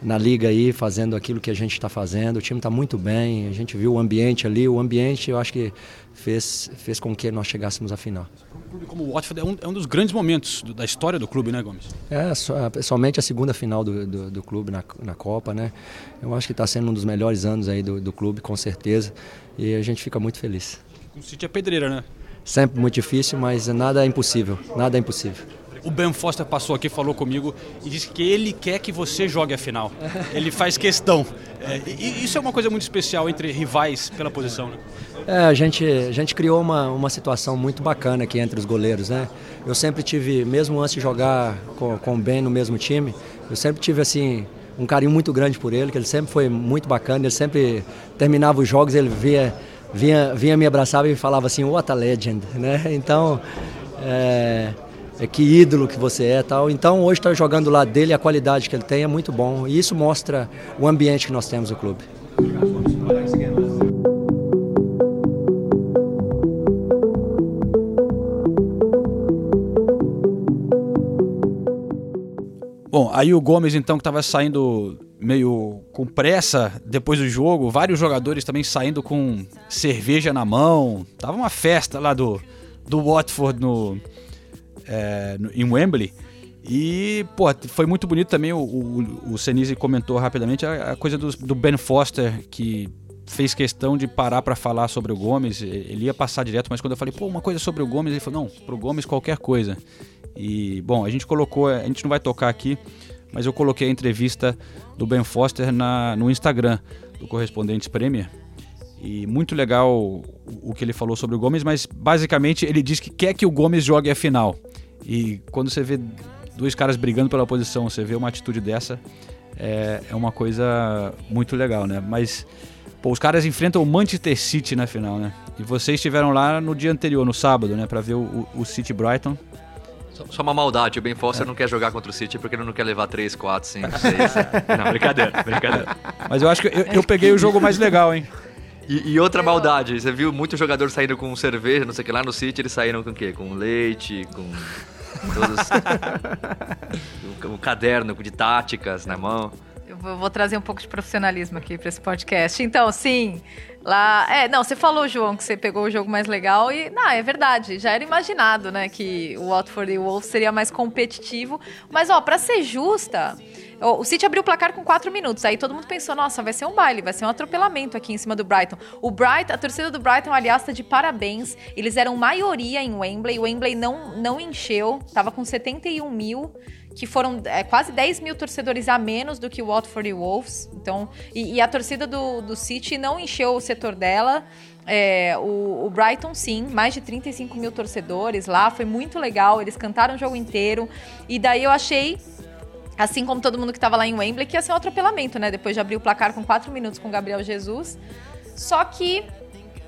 Speaker 5: na liga aí, fazendo aquilo que a gente está fazendo. O time está muito bem, a gente viu o ambiente ali, o ambiente eu acho que fez, fez com que nós chegássemos à final.
Speaker 1: Um clube como o Watford é um, é um dos grandes momentos do- da história do clube, né, Gomes?
Speaker 5: É, so- somente a segunda final do, do, do clube na, na Copa, né? Eu acho que está sendo um dos melhores anos aí do, do clube, com certeza. E a gente fica muito feliz.
Speaker 1: O City é pedreira, né?
Speaker 5: Sempre muito difícil, mas nada é impossível. Nada é impossível.
Speaker 1: O Ben Foster passou aqui, falou comigo e disse que ele quer que você jogue a final. Ele faz questão. É, isso é uma coisa muito especial entre rivais pela posição, né?
Speaker 5: É, a gente, a gente criou uma, uma situação muito bacana aqui entre os goleiros, né? Eu sempre tive, mesmo antes de jogar com, com o Ben no mesmo time, eu sempre tive, assim, um carinho muito grande por ele, que ele sempre foi muito bacana, ele sempre terminava os jogos, ele via, vinha, vinha me abraçava e falava assim, what a legend, né? Então, é, é que ídolo que você é tal. Então, hoje estar jogando do lado dele, a qualidade que ele tem é muito bom. E isso mostra o ambiente que nós temos no clube.
Speaker 1: Bom, aí o Gomes então que estava saindo meio com pressa depois do jogo, vários jogadores também saindo com cerveja na mão. Tava uma festa lá do, do Watford no, é, no- em Wembley. E, pô, foi muito bonito também, o, o, o Senise comentou rapidamente a, a coisa do, do Ben Foster, que fez questão de parar para falar sobre o Gomes. Ele ia passar direto, mas quando eu falei, pô, uma coisa sobre o Gomes, ele falou, não, pro Gomes qualquer coisa. E, bom, a gente colocou, a gente não vai tocar aqui, mas eu coloquei a entrevista do Ben Foster na, no Instagram do Correspondentes Premier. E muito legal o, que ele falou sobre o Gomes, mas basicamente ele diz que quer que o Gomes jogue a final. E quando você vê dois caras brigando pela posição, você vê uma atitude dessa, é, é uma coisa muito legal, né? Mas, pô, os caras enfrentam o Manchester City na final, né? E vocês estiveram lá no dia anterior, no sábado, né? Pra ver o, o- City Brighton.
Speaker 4: Só, uma maldade, o Ben Foster não quer jogar contra o City porque ele não quer levar 3, 4, 5, 6. não, brincadeira, brincadeira.
Speaker 1: Mas eu acho que eu, eu peguei o jogo mais legal, hein?
Speaker 4: E, e outra maldade, você viu muito jogador saindo com cerveja, não sei o que lá no City, eles saíram com o quê? Com leite, com todos um, caderno de táticas na mão.
Speaker 2: Eu vou, vou trazer um pouco de profissionalismo aqui para esse podcast. Então, sim, lá. É, não, você falou, João, que você pegou o jogo mais legal e. Não, é verdade. Já era imaginado, né, que o Watford e o Wolves seria mais competitivo. Mas, ó, para ser justa. O City abriu o placar com 4 minutos. Aí todo mundo pensou, nossa, vai ser um baile, vai ser um atropelamento aqui em cima do Brighton. O Brighton, a torcida do Brighton, aliás, tá de parabéns. Eles eram maioria em Wembley. O Wembley não, não encheu, tava com 71 mil que foram é, quase 10 mil torcedores a menos do que o Watford e Wolves. Então, e, e a torcida do, do City não encheu o setor dela. É, o, o Brighton, sim, mais de 35 mil torcedores lá, foi muito legal. Eles cantaram o jogo inteiro. E daí eu achei assim como todo mundo que estava lá em Wembley, que ia ser um atropelamento, né? Depois de abrir o placar com 4 minutos com o Gabriel Jesus. Só que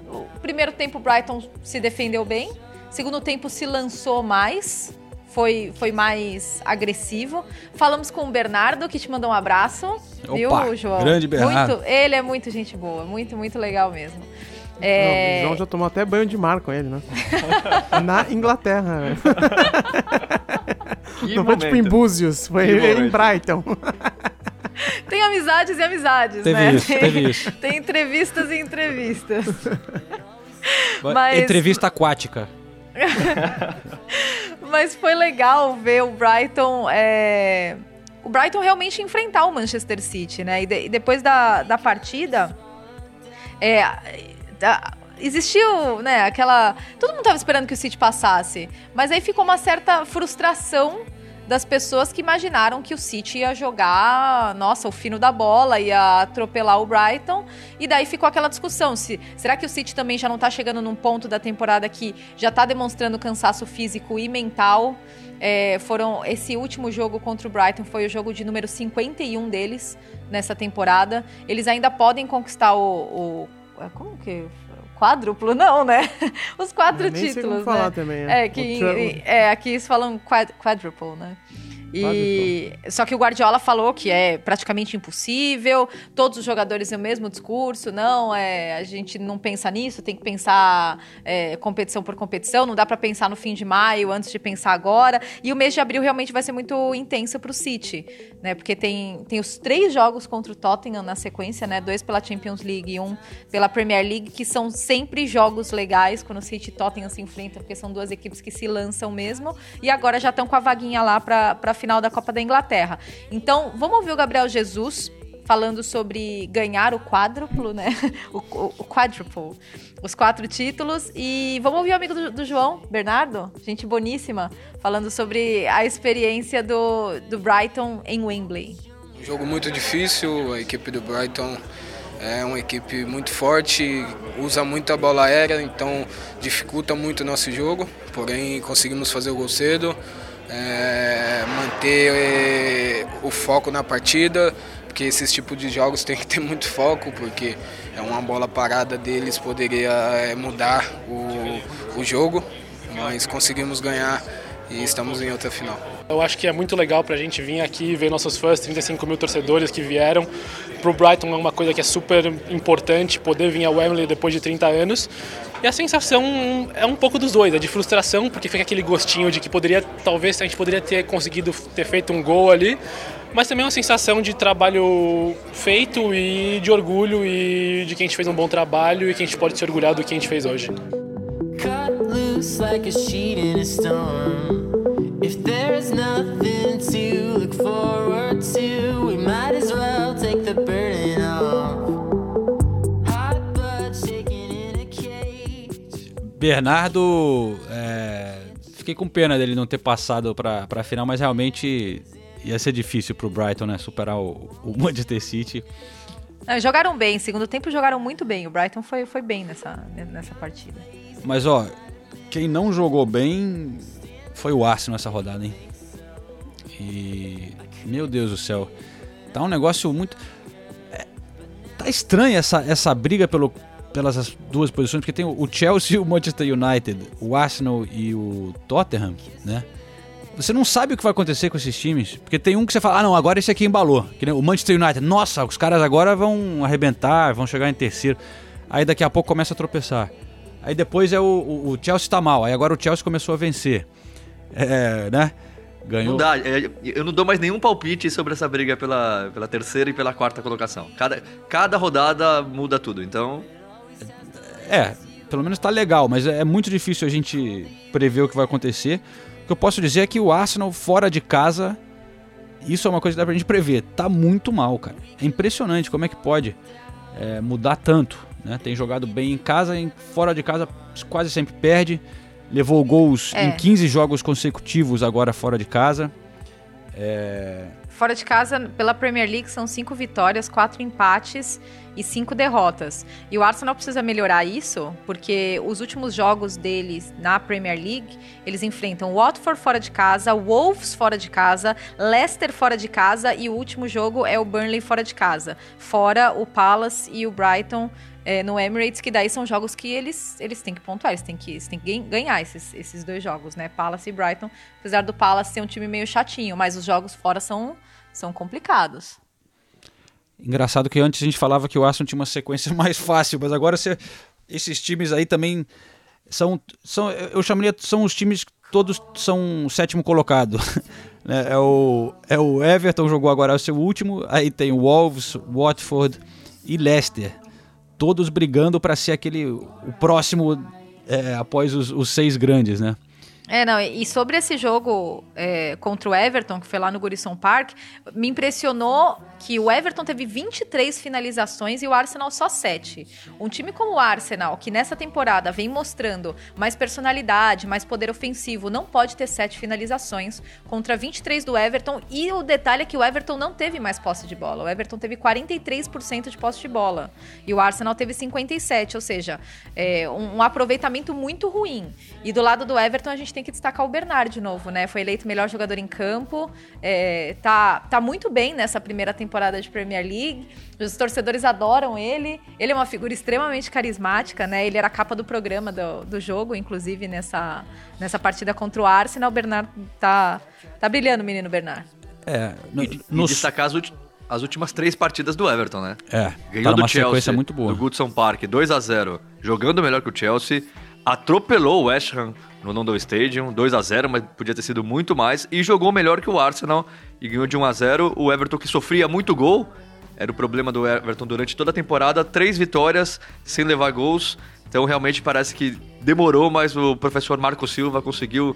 Speaker 2: o primeiro tempo o Brighton se defendeu bem, segundo tempo se lançou mais, foi, foi mais agressivo. Falamos com o Bernardo, que te mandou um abraço.
Speaker 1: Opa,
Speaker 2: viu, João?
Speaker 1: grande Bernardo.
Speaker 2: Muito, ele é muito gente boa, muito, muito legal mesmo.
Speaker 3: Não,
Speaker 2: É,
Speaker 3: O João já tomou até banho de mar com ele, né? Na Inglaterra.
Speaker 4: Que
Speaker 3: Não foi tipo em Búzios, foi
Speaker 4: Que
Speaker 3: em
Speaker 4: momento.
Speaker 3: Brighton.
Speaker 2: Tem amizades e amizades,
Speaker 1: Teve
Speaker 2: né?
Speaker 1: isso,
Speaker 2: tem,
Speaker 1: teve isso.
Speaker 2: tem entrevistas e entrevistas. Mas-
Speaker 1: Entrevista aquática.
Speaker 2: Mas foi legal ver o Brighton. é, O Brighton realmente enfrentar o Manchester City, né? E, de- e depois da, da partida. É, da- existiu, né, aquela. Todo mundo tava esperando que o City passasse. Mas aí ficou uma certa frustração das pessoas que imaginaram que o City ia jogar, nossa, o fino da bola, ia atropelar o Brighton. E daí ficou aquela discussão: se, será que o City também já não tá chegando num ponto da temporada que já tá demonstrando cansaço físico e mental? É, foram esse último jogo contra o Brighton foi o jogo de número 51 deles nessa temporada. Eles ainda podem conquistar o, o como que quádruplo, não, né? Os quatro
Speaker 3: Eu nem sei
Speaker 2: títulos,
Speaker 3: como falar
Speaker 2: né?
Speaker 3: também, é.
Speaker 2: É que é, aqui eles falam quad, quadruple, né? E só que o Guardiola falou que é praticamente impossível, todos os jogadores têm o mesmo discurso, não, é, a gente não pensa nisso, tem que pensar é, competição por competição, não dá pra pensar no fim de maio antes de pensar agora. E o mês de abril realmente vai ser muito intenso pro City, né? Porque tem, tem os três jogos contra o Tottenham na sequência, né? Dois pela Champions League e um pela Premier League, que são sempre jogos legais quando o City e Tottenham se enfrentam, porque são duas equipes que se lançam mesmo. E agora já estão com a vaguinha lá pra, pra final da Copa da Inglaterra. Então, vamos ouvir o Gabriel Jesus falando sobre ganhar o quádruplo, né? O, o, o quadruple. Os quatro títulos. E vamos ouvir o amigo do, do João, Bernardo, gente boníssima, falando sobre a experiência do, do Brighton em Wembley.
Speaker 6: Um jogo muito difícil, a equipe do Brighton é uma equipe muito forte, usa muito a bola aérea, então dificulta muito o nosso jogo, porém conseguimos fazer o gol cedo, é, manter é, o foco na partida, porque esses tipos de jogos tem que ter muito foco, porque é uma bola parada deles poderia é, mudar o, o jogo, mas conseguimos ganhar e estamos em outra final.
Speaker 7: Eu acho que é muito legal pra gente vir aqui ver nossos fãs, 35 mil torcedores que vieram. Pro Brighton é uma coisa que é super importante, poder vir a Wembley depois de 30 anos. E a sensação é um pouco dos dois, é de frustração, porque fica aquele gostinho de que poderia, talvez a gente poderia ter conseguido ter feito um gol ali, mas também uma sensação de trabalho feito e de orgulho e de que a gente fez um bom trabalho e que a gente pode se orgulhar do que a gente fez hoje.
Speaker 8: Loose like a sheet in a storm. If there's nothing to look forward to, we might as well take the burden off. Hot blood shaking in a cage.
Speaker 1: Bernardo, é, fiquei com pena dele não ter passado pra, pra final, mas realmente ia ser difícil pro Brighton, né? Superar o, o Manchester City.
Speaker 2: Não, jogaram bem, segundo tempo jogaram muito bem. O Brighton foi, foi bem nessa, nessa partida.
Speaker 1: Mas ó, quem não jogou bem foi o Arsenal nessa rodada, hein? E. Meu Deus do céu. Tá um negócio muito. é, tá estranha essa, essa briga pelo, pelas as duas posições, porque tem o Chelsea e o Manchester United, o Arsenal e o Tottenham, né? Você não sabe o que vai acontecer com esses times, porque tem um que você fala, ah não, agora esse aqui embalou. Que nem o Manchester United, nossa, os caras agora vão arrebentar, vão chegar em terceiro. Aí daqui a pouco começa a tropeçar. Aí depois é o, o, o Chelsea tá mal, aí agora o Chelsea começou a vencer. É, né? Ganhou.
Speaker 4: Não dá, é, eu não dou mais nenhum palpite sobre essa briga pela, pela terceira e pela quarta colocação. Cada, cada rodada muda tudo, então.
Speaker 1: É, pelo menos tá legal, mas é muito difícil a gente prever o que vai acontecer. O que eu posso dizer é que o Arsenal fora de casa, isso é uma coisa que dá pra gente prever, tá muito mal, cara. É impressionante como é que pode é, mudar tanto, né? Tem jogado bem em casa, em fora de casa quase sempre perde. Levou gols
Speaker 2: É.
Speaker 1: em 15 jogos consecutivos agora fora de casa. É,
Speaker 2: Fora de casa, pela Premier League, são cinco vitórias, quatro empates e cinco derrotas. E o Arsenal precisa melhorar isso, porque os últimos jogos deles na Premier League, eles enfrentam Watford fora de casa, Wolves fora de casa, Leicester fora de casa e o último jogo é o Burnley fora de casa. Fora o Palace e o Brighton é, no Emirates, que daí são jogos que eles, eles têm que pontuar, eles têm que, eles têm que gan- ganhar esses, esses dois jogos, né? Palace e Brighton. Apesar do Palace ser um time meio chatinho, mas os jogos fora são, são complicados.
Speaker 1: Engraçado que antes a gente falava que o Arsenal tinha uma sequência mais fácil, mas agora você- esses times aí também são, são eu chamaria são os times que todos são sétimo colocado. né? é, o, é o Everton jogou agora o seu último, aí tem o Wolves, Watford e Leicester, todos brigando para ser aquele o próximo é, após os, os seis grandes, né?
Speaker 2: É, não, e sobre esse jogo é, contra o Everton, que foi lá no Gorisson Park, me impressionou que o Everton teve 23 finalizações e o Arsenal só 7. Um time como o Arsenal, que nessa temporada vem mostrando mais personalidade, mais poder ofensivo, não pode ter 7 finalizações contra 23 do Everton. E o detalhe é que o Everton não teve mais posse de bola. O Everton teve 43% de posse de bola e o Arsenal teve 57%, ou seja, é, um, aproveitamento muito ruim. E do lado do Everton a gente tem que destacar o Bernard de novo, né? Foi eleito melhor jogador em campo, é, tá, tá muito bem nessa primeira temporada de Premier League. Os torcedores adoram ele. Ele é uma figura extremamente carismática, né? Ele era a capa do programa do, do jogo, inclusive nessa, nessa partida contra o Arsenal. O Bernard tá, tá brilhando, menino Bernard.
Speaker 1: É, no,
Speaker 4: E, e destacar as, as últimas três partidas do Everton, né?
Speaker 1: É,
Speaker 4: Ganhou
Speaker 1: tá
Speaker 4: do Chelsea,
Speaker 1: sequência muito boa.
Speaker 4: do Goodson Park, 2 a 0 jogando melhor que o Chelsea. Atropelou o West Ham no London Stadium, 2 a 0 mas podia ter sido muito mais. E jogou melhor que o Arsenal e ganhou de 1 a 0 O Everton que sofria muito gol, era o problema do Everton durante toda a temporada. Três vitórias sem levar gols. Então realmente parece que demorou, mas o professor Marco Silva conseguiu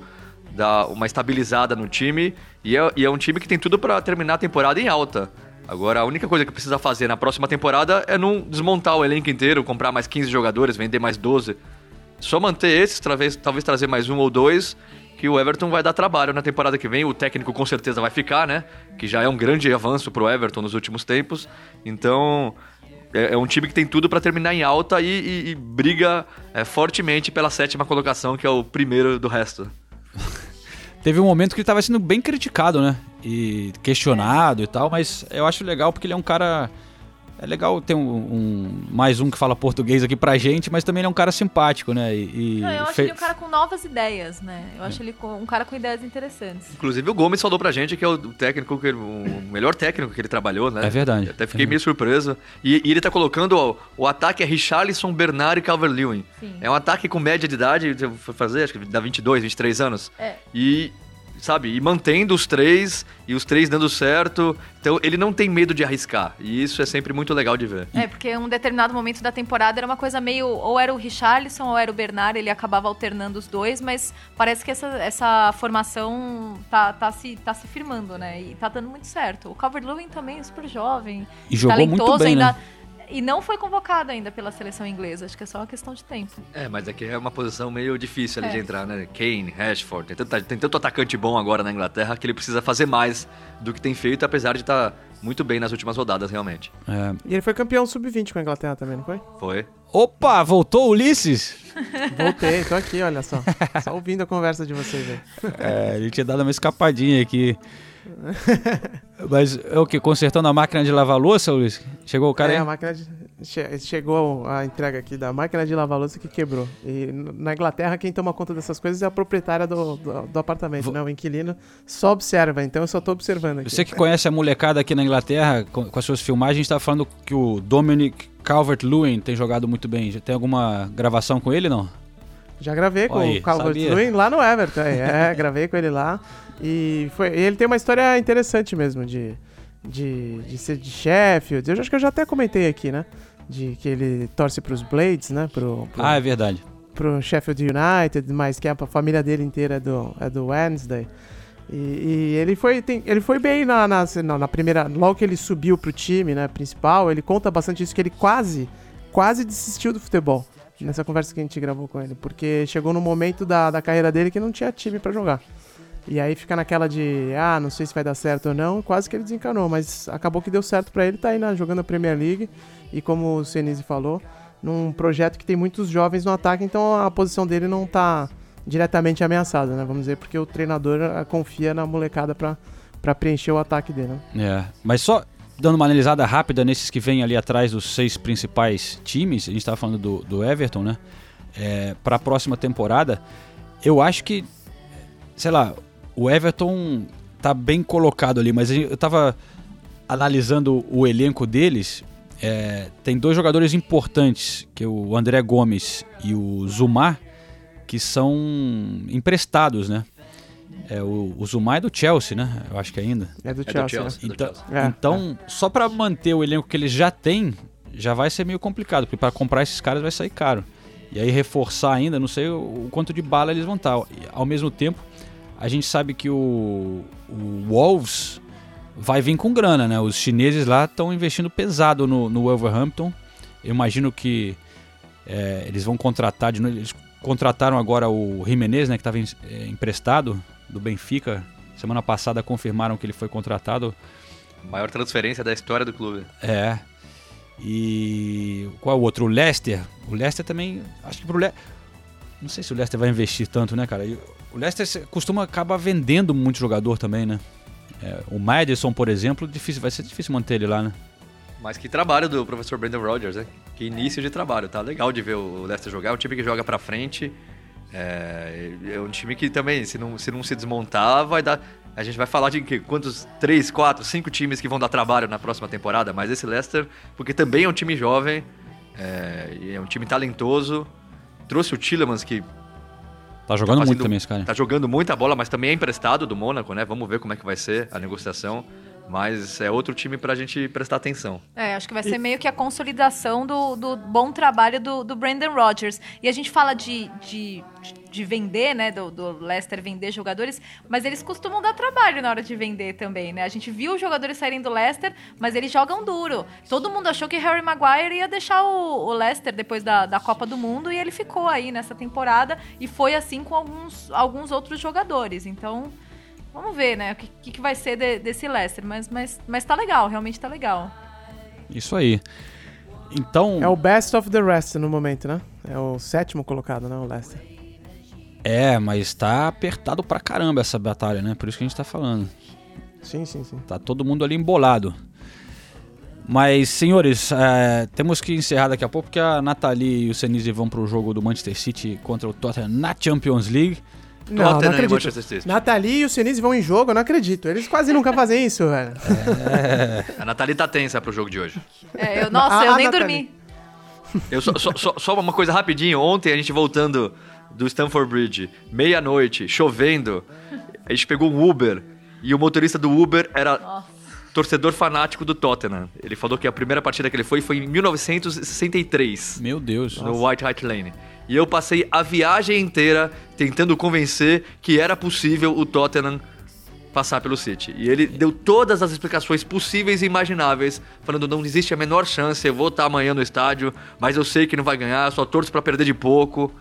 Speaker 4: dar uma estabilizada no time. E é, e é um time que tem tudo para terminar a temporada em alta. Agora, a única coisa que precisa fazer na próxima temporada é não desmontar o elenco inteiro, comprar mais 15 jogadores, vender mais 12. Só manter esses, talvez, talvez trazer mais um ou dois, que o Everton vai dar trabalho na temporada que vem. O técnico com certeza vai ficar, né? Que já é um grande avanço pro Everton nos últimos tempos. Então, é, é um time que tem tudo para terminar em alta e, e- e briga é, fortemente pela sétima colocação, que é o primeiro do resto.
Speaker 1: Teve um momento que ele tava sendo bem criticado, né? E questionado e tal, mas eu acho legal porque ele é um cara. É legal ter um, um- mais um que fala português aqui pra gente, mas também ele é um cara simpático, né? E, e
Speaker 2: Não, eu acho
Speaker 1: fe-
Speaker 2: ele um cara com novas ideias, né? Eu acho ele um cara com ideias interessantes.
Speaker 4: Inclusive o Gomes falou pra gente que é o técnico, que ele- o melhor técnico que ele trabalhou, né?
Speaker 1: É verdade.
Speaker 4: Eu Até fiquei meio surpreso. E, e ele tá colocando ó, o ataque é Richarlison, Bernard e Calvert-Lewin.
Speaker 2: Sim.
Speaker 4: É um ataque com média de idade, eu fazer, acho que dá 22, 23 anos.
Speaker 2: É.
Speaker 4: E, sabe, e mantendo os três, e os três dando certo. Então ele não tem medo de arriscar. E isso é sempre muito legal de ver.
Speaker 2: É, porque em um determinado momento da temporada era uma coisa meio. Ou era o Richarlison ou era o Bernard, ele acabava alternando os dois, mas parece que essa, essa formação tá, tá, se, tá se firmando, né? E tá dando muito certo. O Calvert-Lewin também é super jovem.
Speaker 1: E jogou muito
Speaker 2: talentoso
Speaker 1: bem,
Speaker 2: ainda.
Speaker 1: né?
Speaker 2: E não foi convocado ainda pela seleção inglesa, acho que é só uma questão de tempo.
Speaker 4: É, mas aqui é uma posição meio difícil ali
Speaker 2: É.
Speaker 4: de entrar, né? Kane, Rashford, tem tanto, tem tanto atacante bom agora na Inglaterra que ele precisa fazer mais do que tem feito, apesar de estar muito bem nas últimas rodadas, realmente.
Speaker 1: É.
Speaker 3: E ele foi campeão sub-20 com a Inglaterra também, não foi?
Speaker 4: Foi.
Speaker 1: Opa, voltou o Ulisses?
Speaker 3: Voltei, tô aqui, olha só. Só ouvindo a conversa de vocês aí.
Speaker 1: É, ele tinha dado uma escapadinha aqui. Mas é o que? Consertando a máquina de lavar louça, Luiz? Chegou o cara
Speaker 3: é,
Speaker 1: aí?
Speaker 3: a máquina de... che- Chegou a entrega aqui da máquina de lavar louça que quebrou. E na Inglaterra, quem toma conta dessas coisas é a proprietária do, do, do apartamento, né? O inquilino só observa, então eu só tô observando aqui.
Speaker 1: Você que conhece a molecada aqui na Inglaterra, com, com as suas filmagens, tá falando que o Dominic Calvert-Lewin tem jogado muito bem. Já tem alguma gravação com ele, não?
Speaker 3: Já gravei com
Speaker 1: Aí,
Speaker 3: o Calvert
Speaker 1: sabia.
Speaker 3: Lewin lá no Everton. É, gravei com ele lá. E foi, e ele tem uma história interessante mesmo de, de, de ser de Sheffield. Eu acho que eu já até comentei aqui, né? De que ele torce pros Blades, né? Pro, pro,
Speaker 1: Ah, é verdade.
Speaker 3: pro Sheffield United, mas que a família dele inteira é do, é do Wednesday. E, e ele, foi, tem- ele foi bem na, na, na- primeira. Logo que ele subiu pro time né, principal, ele conta bastante isso, que ele quase, quase desistiu do futebol. Nessa conversa que a gente gravou com ele. Porque chegou no momento da, da carreira dele que não tinha time pra jogar. E aí fica naquela de, ah, não sei se vai dar certo ou não, quase que ele desencanou, mas acabou que deu certo pra ele, tá aí na, jogando a Premier League. E como o Senise falou, num projeto que tem muitos jovens no ataque, então a posição dele não tá diretamente ameaçada, né? Vamos dizer, porque o treinador ah, confia na molecada pra preencher o ataque dele, né?
Speaker 1: É. Mas só dando uma analisada rápida nesses que vêm ali atrás dos seis principais times, a gente estava falando do, do Everton, né? É, para a próxima temporada, eu acho que, sei lá, o Everton tá bem colocado ali, mas eu tava analisando o elenco deles. é, tem dois jogadores importantes, que é o André Gomes e o Zumar, que são emprestados, né? É, o, o Zumar é do Chelsea, né? Eu acho que ainda.
Speaker 3: É do
Speaker 4: É do
Speaker 3: Chelsea.
Speaker 4: Chelsea.
Speaker 3: né?
Speaker 4: do
Speaker 1: Então,
Speaker 4: Chelsea.
Speaker 3: É,
Speaker 1: então só pra manter o elenco que eles já têm, já vai ser meio complicado, porque para comprar esses caras vai sair caro. E aí reforçar ainda, não sei o, o quanto de bala eles vão estar. Ao mesmo tempo, a gente sabe que o, o Wolves vai vir com grana, né? Os chineses lá estão investindo pesado no, no Wolverhampton. Eu imagino que é, eles vão contratar de novo. Eles contrataram agora o Jimenez, né? Que estava emprestado do Benfica. Semana passada confirmaram que ele foi contratado.
Speaker 4: Maior transferência da história do clube.
Speaker 1: É. E qual é o outro? O Leicester. O Leicester também. Acho que pro Le... Não sei se o Leicester vai investir tanto, né, cara? O Leicester costuma acabar vendendo muito jogador também, né? É, o Madison, por exemplo, difícil, vai ser difícil manter ele lá, né?
Speaker 4: Mas que trabalho do professor Brandon Rodgers, né? Que início de trabalho, tá legal de ver o Leicester jogar. É um time que joga pra frente. É, é um time que também, se não, se não se desmontar, vai dar. A gente vai falar de que, quantos? Três, quatro, cinco times que vão dar trabalho na próxima temporada. Mas esse Leicester, porque também é um time jovem, é, é um time talentoso. Trouxe o Tillemans, que
Speaker 1: Tá jogando
Speaker 4: fazendo-
Speaker 1: muito também esse cara.
Speaker 4: Tá jogando muita bola, mas também é emprestado do Mônaco, né? Vamos ver como é que vai ser a negociação. Mas é outro time pra gente prestar atenção.
Speaker 2: É, acho que vai ser meio que a consolidação do, do bom trabalho do, do Brandon Rodgers. E a gente fala de, de, de vender, né? Do, do Leicester vender jogadores, mas eles costumam dar trabalho na hora de vender também, né? A gente viu os jogadores saírem do Leicester, mas eles jogam duro. Todo mundo achou que Harry Maguire ia deixar o, o Leicester depois da, da Copa do Mundo e ele ficou aí nessa temporada. E foi assim com alguns, alguns outros jogadores. Então. Vamos ver, né? O que, que, vai ser de- desse Leicester. Mas, mas, mas tá legal, realmente tá legal.
Speaker 1: Isso aí. Então.
Speaker 3: É o best of the rest no momento, né? É o sétimo colocado, né? O Leicester.
Speaker 1: É, mas tá apertado pra caramba essa batalha, né? Por isso que a gente tá falando.
Speaker 3: Sim, sim, sim.
Speaker 1: Tá todo mundo ali embolado. Mas, senhores, é, temos que encerrar daqui a pouco, porque a Nathalie e o Senise vão pro jogo do Manchester City contra o Tottenham na Champions League.
Speaker 3: Não, não
Speaker 4: Tottenham e
Speaker 3: acredito. Nathalie e o Senise vão em jogo, eu não acredito. Eles quase nunca fazem isso, velho.
Speaker 4: A Nathalie tá tensa pro jogo de hoje.
Speaker 2: É, eu, nossa,
Speaker 3: Ah,
Speaker 2: eu nem
Speaker 3: Nathalie.
Speaker 2: dormi.
Speaker 4: Eu só, só, só- uma coisa rapidinho. Ontem a gente voltando do Stamford Bridge, meia-noite, chovendo. A gente pegou um Uber e o motorista do Uber era torcedor fanático do Tottenham. Ele falou que a primeira partida que ele foi foi em 1963.
Speaker 1: Meu Deus.
Speaker 4: No White Hart Lane. E eu passei a viagem inteira tentando convencer que era possível o Tottenham passar pelo City. E ele deu todas as explicações possíveis e imagináveis, falando não existe a menor chance, eu vou estar amanhã no estádio, mas eu sei que não vai ganhar, só torço pra perder de pouco.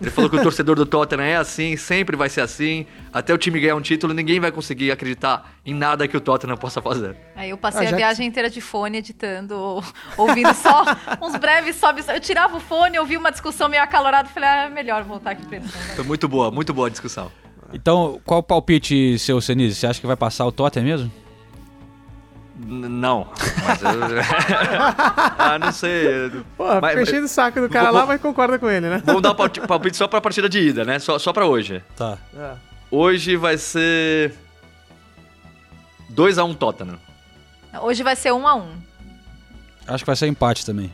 Speaker 4: Ele falou que o torcedor do Tottenham é assim, sempre vai ser assim, até o time ganhar um título, ninguém vai conseguir acreditar em nada que o Tottenham possa fazer.
Speaker 2: Aí eu passei
Speaker 3: Ah,
Speaker 2: a
Speaker 3: que-
Speaker 2: viagem inteira de fone, editando, ou- ouvindo só uns breves sobe. Eu tirava o fone, ouvi uma discussão meio acalorada, falei, ah, é melhor voltar aqui pra vai.
Speaker 4: Foi muito boa, muito boa a discussão.
Speaker 1: Então, qual o palpite, seu Senise? Você acha que vai passar o Tottenham mesmo?
Speaker 4: Não. Mas eu... ah, não sei.
Speaker 3: Pô,
Speaker 4: Mas-
Speaker 3: fica enchendo o saco do cara
Speaker 4: Vou-
Speaker 3: lá, mas concorda com ele, né?
Speaker 4: Vamos dar um palpite- só pra partida de ida, né? Só, só pra hoje.
Speaker 1: Tá.
Speaker 4: Hoje vai ser. 2x1 Tottenham.
Speaker 2: Hoje vai ser um a um.
Speaker 1: Acho que vai ser empate também.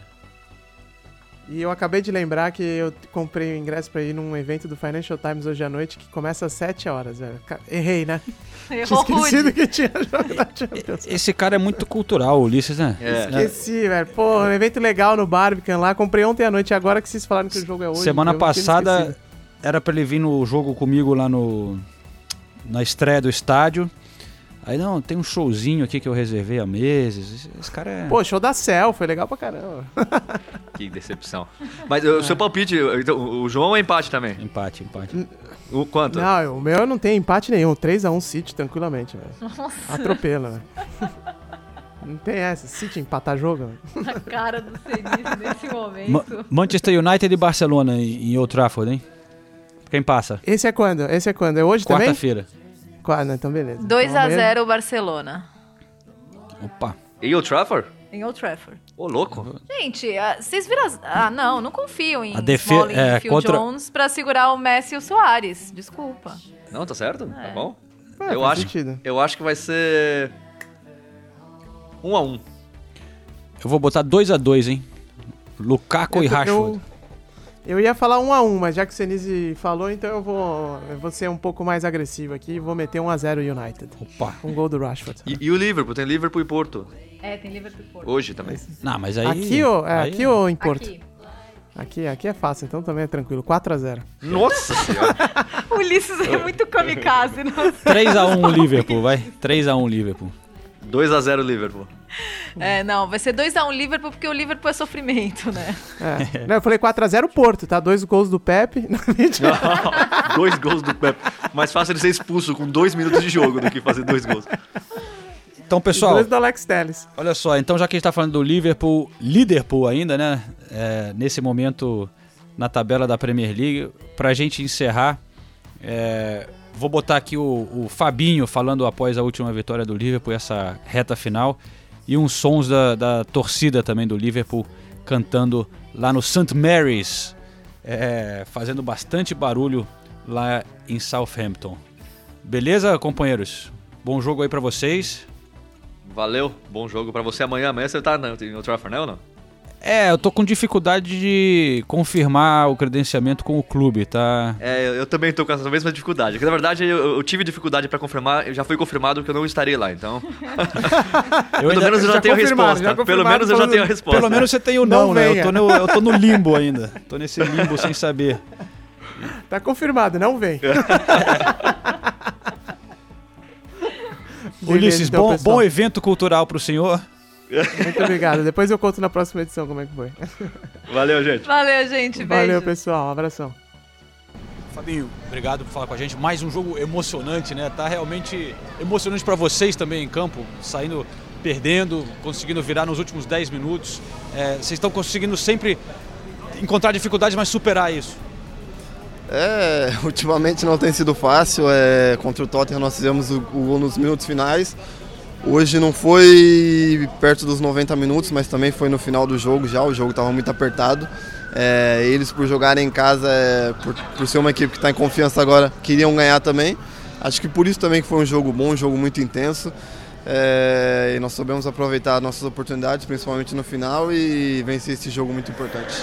Speaker 3: E eu acabei de lembrar que eu comprei o ingresso pra ir num evento do Financial Times hoje à noite que começa às 7 horas, velho. Errei, né? Tinha
Speaker 2: Errou
Speaker 3: esquecido
Speaker 2: rude.
Speaker 3: que tinha jogo da Champions.
Speaker 1: Esse cara é muito cultural, Ulisses, né?
Speaker 4: É.
Speaker 3: Esqueci, velho. Pô, um evento legal no Barbican lá. Comprei ontem à noite, agora que vocês falaram que o jogo é hoje.
Speaker 1: Semana
Speaker 3: tinha
Speaker 1: passada
Speaker 3: esquecido.
Speaker 1: era pra ele vir no jogo comigo lá no na estreia do estádio. Aí não, tem um showzinho aqui que eu reservei há meses. Esse, cara é.
Speaker 3: Pô, show da Cell, foi legal pra caramba.
Speaker 4: Que decepção. Mas o seu palpite, então, o João é empate também.
Speaker 1: Empate, empate.
Speaker 4: O quanto?
Speaker 3: Não, o meu não tem empate nenhum. 3x1 City, tranquilamente, velho. Atropelo, velho. Não tem essa. City empatar jogo, velho.
Speaker 2: A cara do Senise nesse momento.
Speaker 1: Ma- Manchester United e Barcelona em, em Old Trafford, hein? Quem passa?
Speaker 3: Esse é quando? Esse é quando? É hoje também?
Speaker 1: Quarta-feira.
Speaker 3: Não, então beleza.
Speaker 2: 2
Speaker 3: Então
Speaker 2: a
Speaker 3: amanhã-
Speaker 2: 0 Barcelona.
Speaker 1: Opa.
Speaker 4: E o Trafford?
Speaker 2: Em Old Trafford.
Speaker 4: Ô, louco.
Speaker 2: Gente, ah, vocês viram. as- Ah, não, não confio em
Speaker 1: A defe-
Speaker 2: Smalling
Speaker 1: é,
Speaker 2: e Phil
Speaker 1: contra-
Speaker 2: Jones pra segurar o Messi e o Soares. Desculpa.
Speaker 4: Não, tá certo?
Speaker 2: É.
Speaker 4: Tá bom?
Speaker 3: É,
Speaker 4: eu,
Speaker 3: faz
Speaker 4: acho,
Speaker 3: sentido.
Speaker 4: eu acho que vai ser. 1x1.
Speaker 1: Eu vou botar 2 a 2 hein? Lukaku e
Speaker 3: Eu-
Speaker 1: Rashford.
Speaker 3: Eu, eu ia falar 1x1, mas já que o Senise falou, então eu vou, eu vou ser um pouco mais agressivo aqui e vou meter 1x0 United.
Speaker 1: Opa.
Speaker 3: Com gol do Rashford.
Speaker 4: E, e o Liverpool? Tem Liverpool e Porto.
Speaker 2: É, tem Liverpool e Porto.
Speaker 4: Hoje também.
Speaker 1: Não, mas aí.
Speaker 3: Aqui ou, é,
Speaker 1: aí-
Speaker 3: aqui ou em Porto?
Speaker 2: Aqui.
Speaker 3: Aqui, aqui é fácil, então também é tranquilo. 4x0.
Speaker 4: Nossa senhora.
Speaker 2: O Ulisses é muito kamikaze. Nossa.
Speaker 1: 3x1 Liverpool, vai. 3x1 Liverpool.
Speaker 4: 2x0 Liverpool.
Speaker 2: É, não, vai ser 2x1 Liverpool porque o Liverpool é sofrimento, né?
Speaker 3: É. Não, eu falei 4x0 Porto, tá? Dois gols do Pepe. Não,
Speaker 4: dois gols do Pepe. Mais fácil ele ser expulso com dois minutos de jogo do que fazer dois gols.
Speaker 1: Então, pessoal,
Speaker 3: Dois do Alex Telles.
Speaker 1: olha só, então já que a gente tá falando do Liverpool, Liverpool ainda, né? É, nesse momento na tabela da Premier League, pra gente encerrar, é, vou botar aqui o, o Fabinho falando após a última vitória do Liverpool, essa reta final, e uns sons da, da torcida também do Liverpool cantando lá no St. Mary's, é, fazendo bastante barulho lá em Southampton. Beleza, companheiros? Bom jogo aí pra vocês.
Speaker 4: Valeu, bom jogo pra você. Amanhã, amanhã você tá na- em Old Trafford, né não?
Speaker 1: É, eu tô com dificuldade de confirmar o credenciamento com o clube, tá?
Speaker 4: É, eu, também tô com essa mesma dificuldade. Porque, na verdade, eu, eu tive dificuldade pra confirmar, já foi confirmado que eu não estarei lá, então. Pelo
Speaker 1: ainda-
Speaker 4: menos eu já,
Speaker 3: já
Speaker 4: tenho a resposta.
Speaker 3: já
Speaker 4: Pelo menos eu já tenho a resposta.
Speaker 1: Pelo menos você tem o
Speaker 3: Não
Speaker 1: não, né? Eu tô, no, eu tô no limbo ainda. Tô nesse limbo sem saber.
Speaker 3: Tá confirmado, não vem.
Speaker 1: Ulisses,
Speaker 3: então,
Speaker 1: bom, bom evento cultural pro senhor.
Speaker 3: Muito obrigado. Depois eu conto na próxima edição como é que foi.
Speaker 4: Valeu, gente.
Speaker 2: Valeu, gente. Beijo.
Speaker 3: Valeu, pessoal. Um abração.
Speaker 1: Fabinho, obrigado por falar com a gente. Mais um jogo emocionante, né? Tá realmente emocionante pra vocês também em campo, saindo perdendo, conseguindo virar nos últimos 10 minutos. É, vocês estão conseguindo sempre encontrar dificuldades, mas superar isso.
Speaker 9: É, ultimamente não tem sido fácil. É, contra o Tottenham nós fizemos o, o gol nos minutos finais. Hoje não foi perto dos 90 minutos, mas também foi no final do jogo já. O jogo estava muito apertado. É, eles, por jogarem em casa, é, por, por ser uma equipe que está em confiança agora, queriam ganhar também. Acho que por isso também que foi um jogo bom, um jogo muito intenso. É, e nós soubemos aproveitar nossas oportunidades, principalmente no final, e vencer esse jogo muito importante.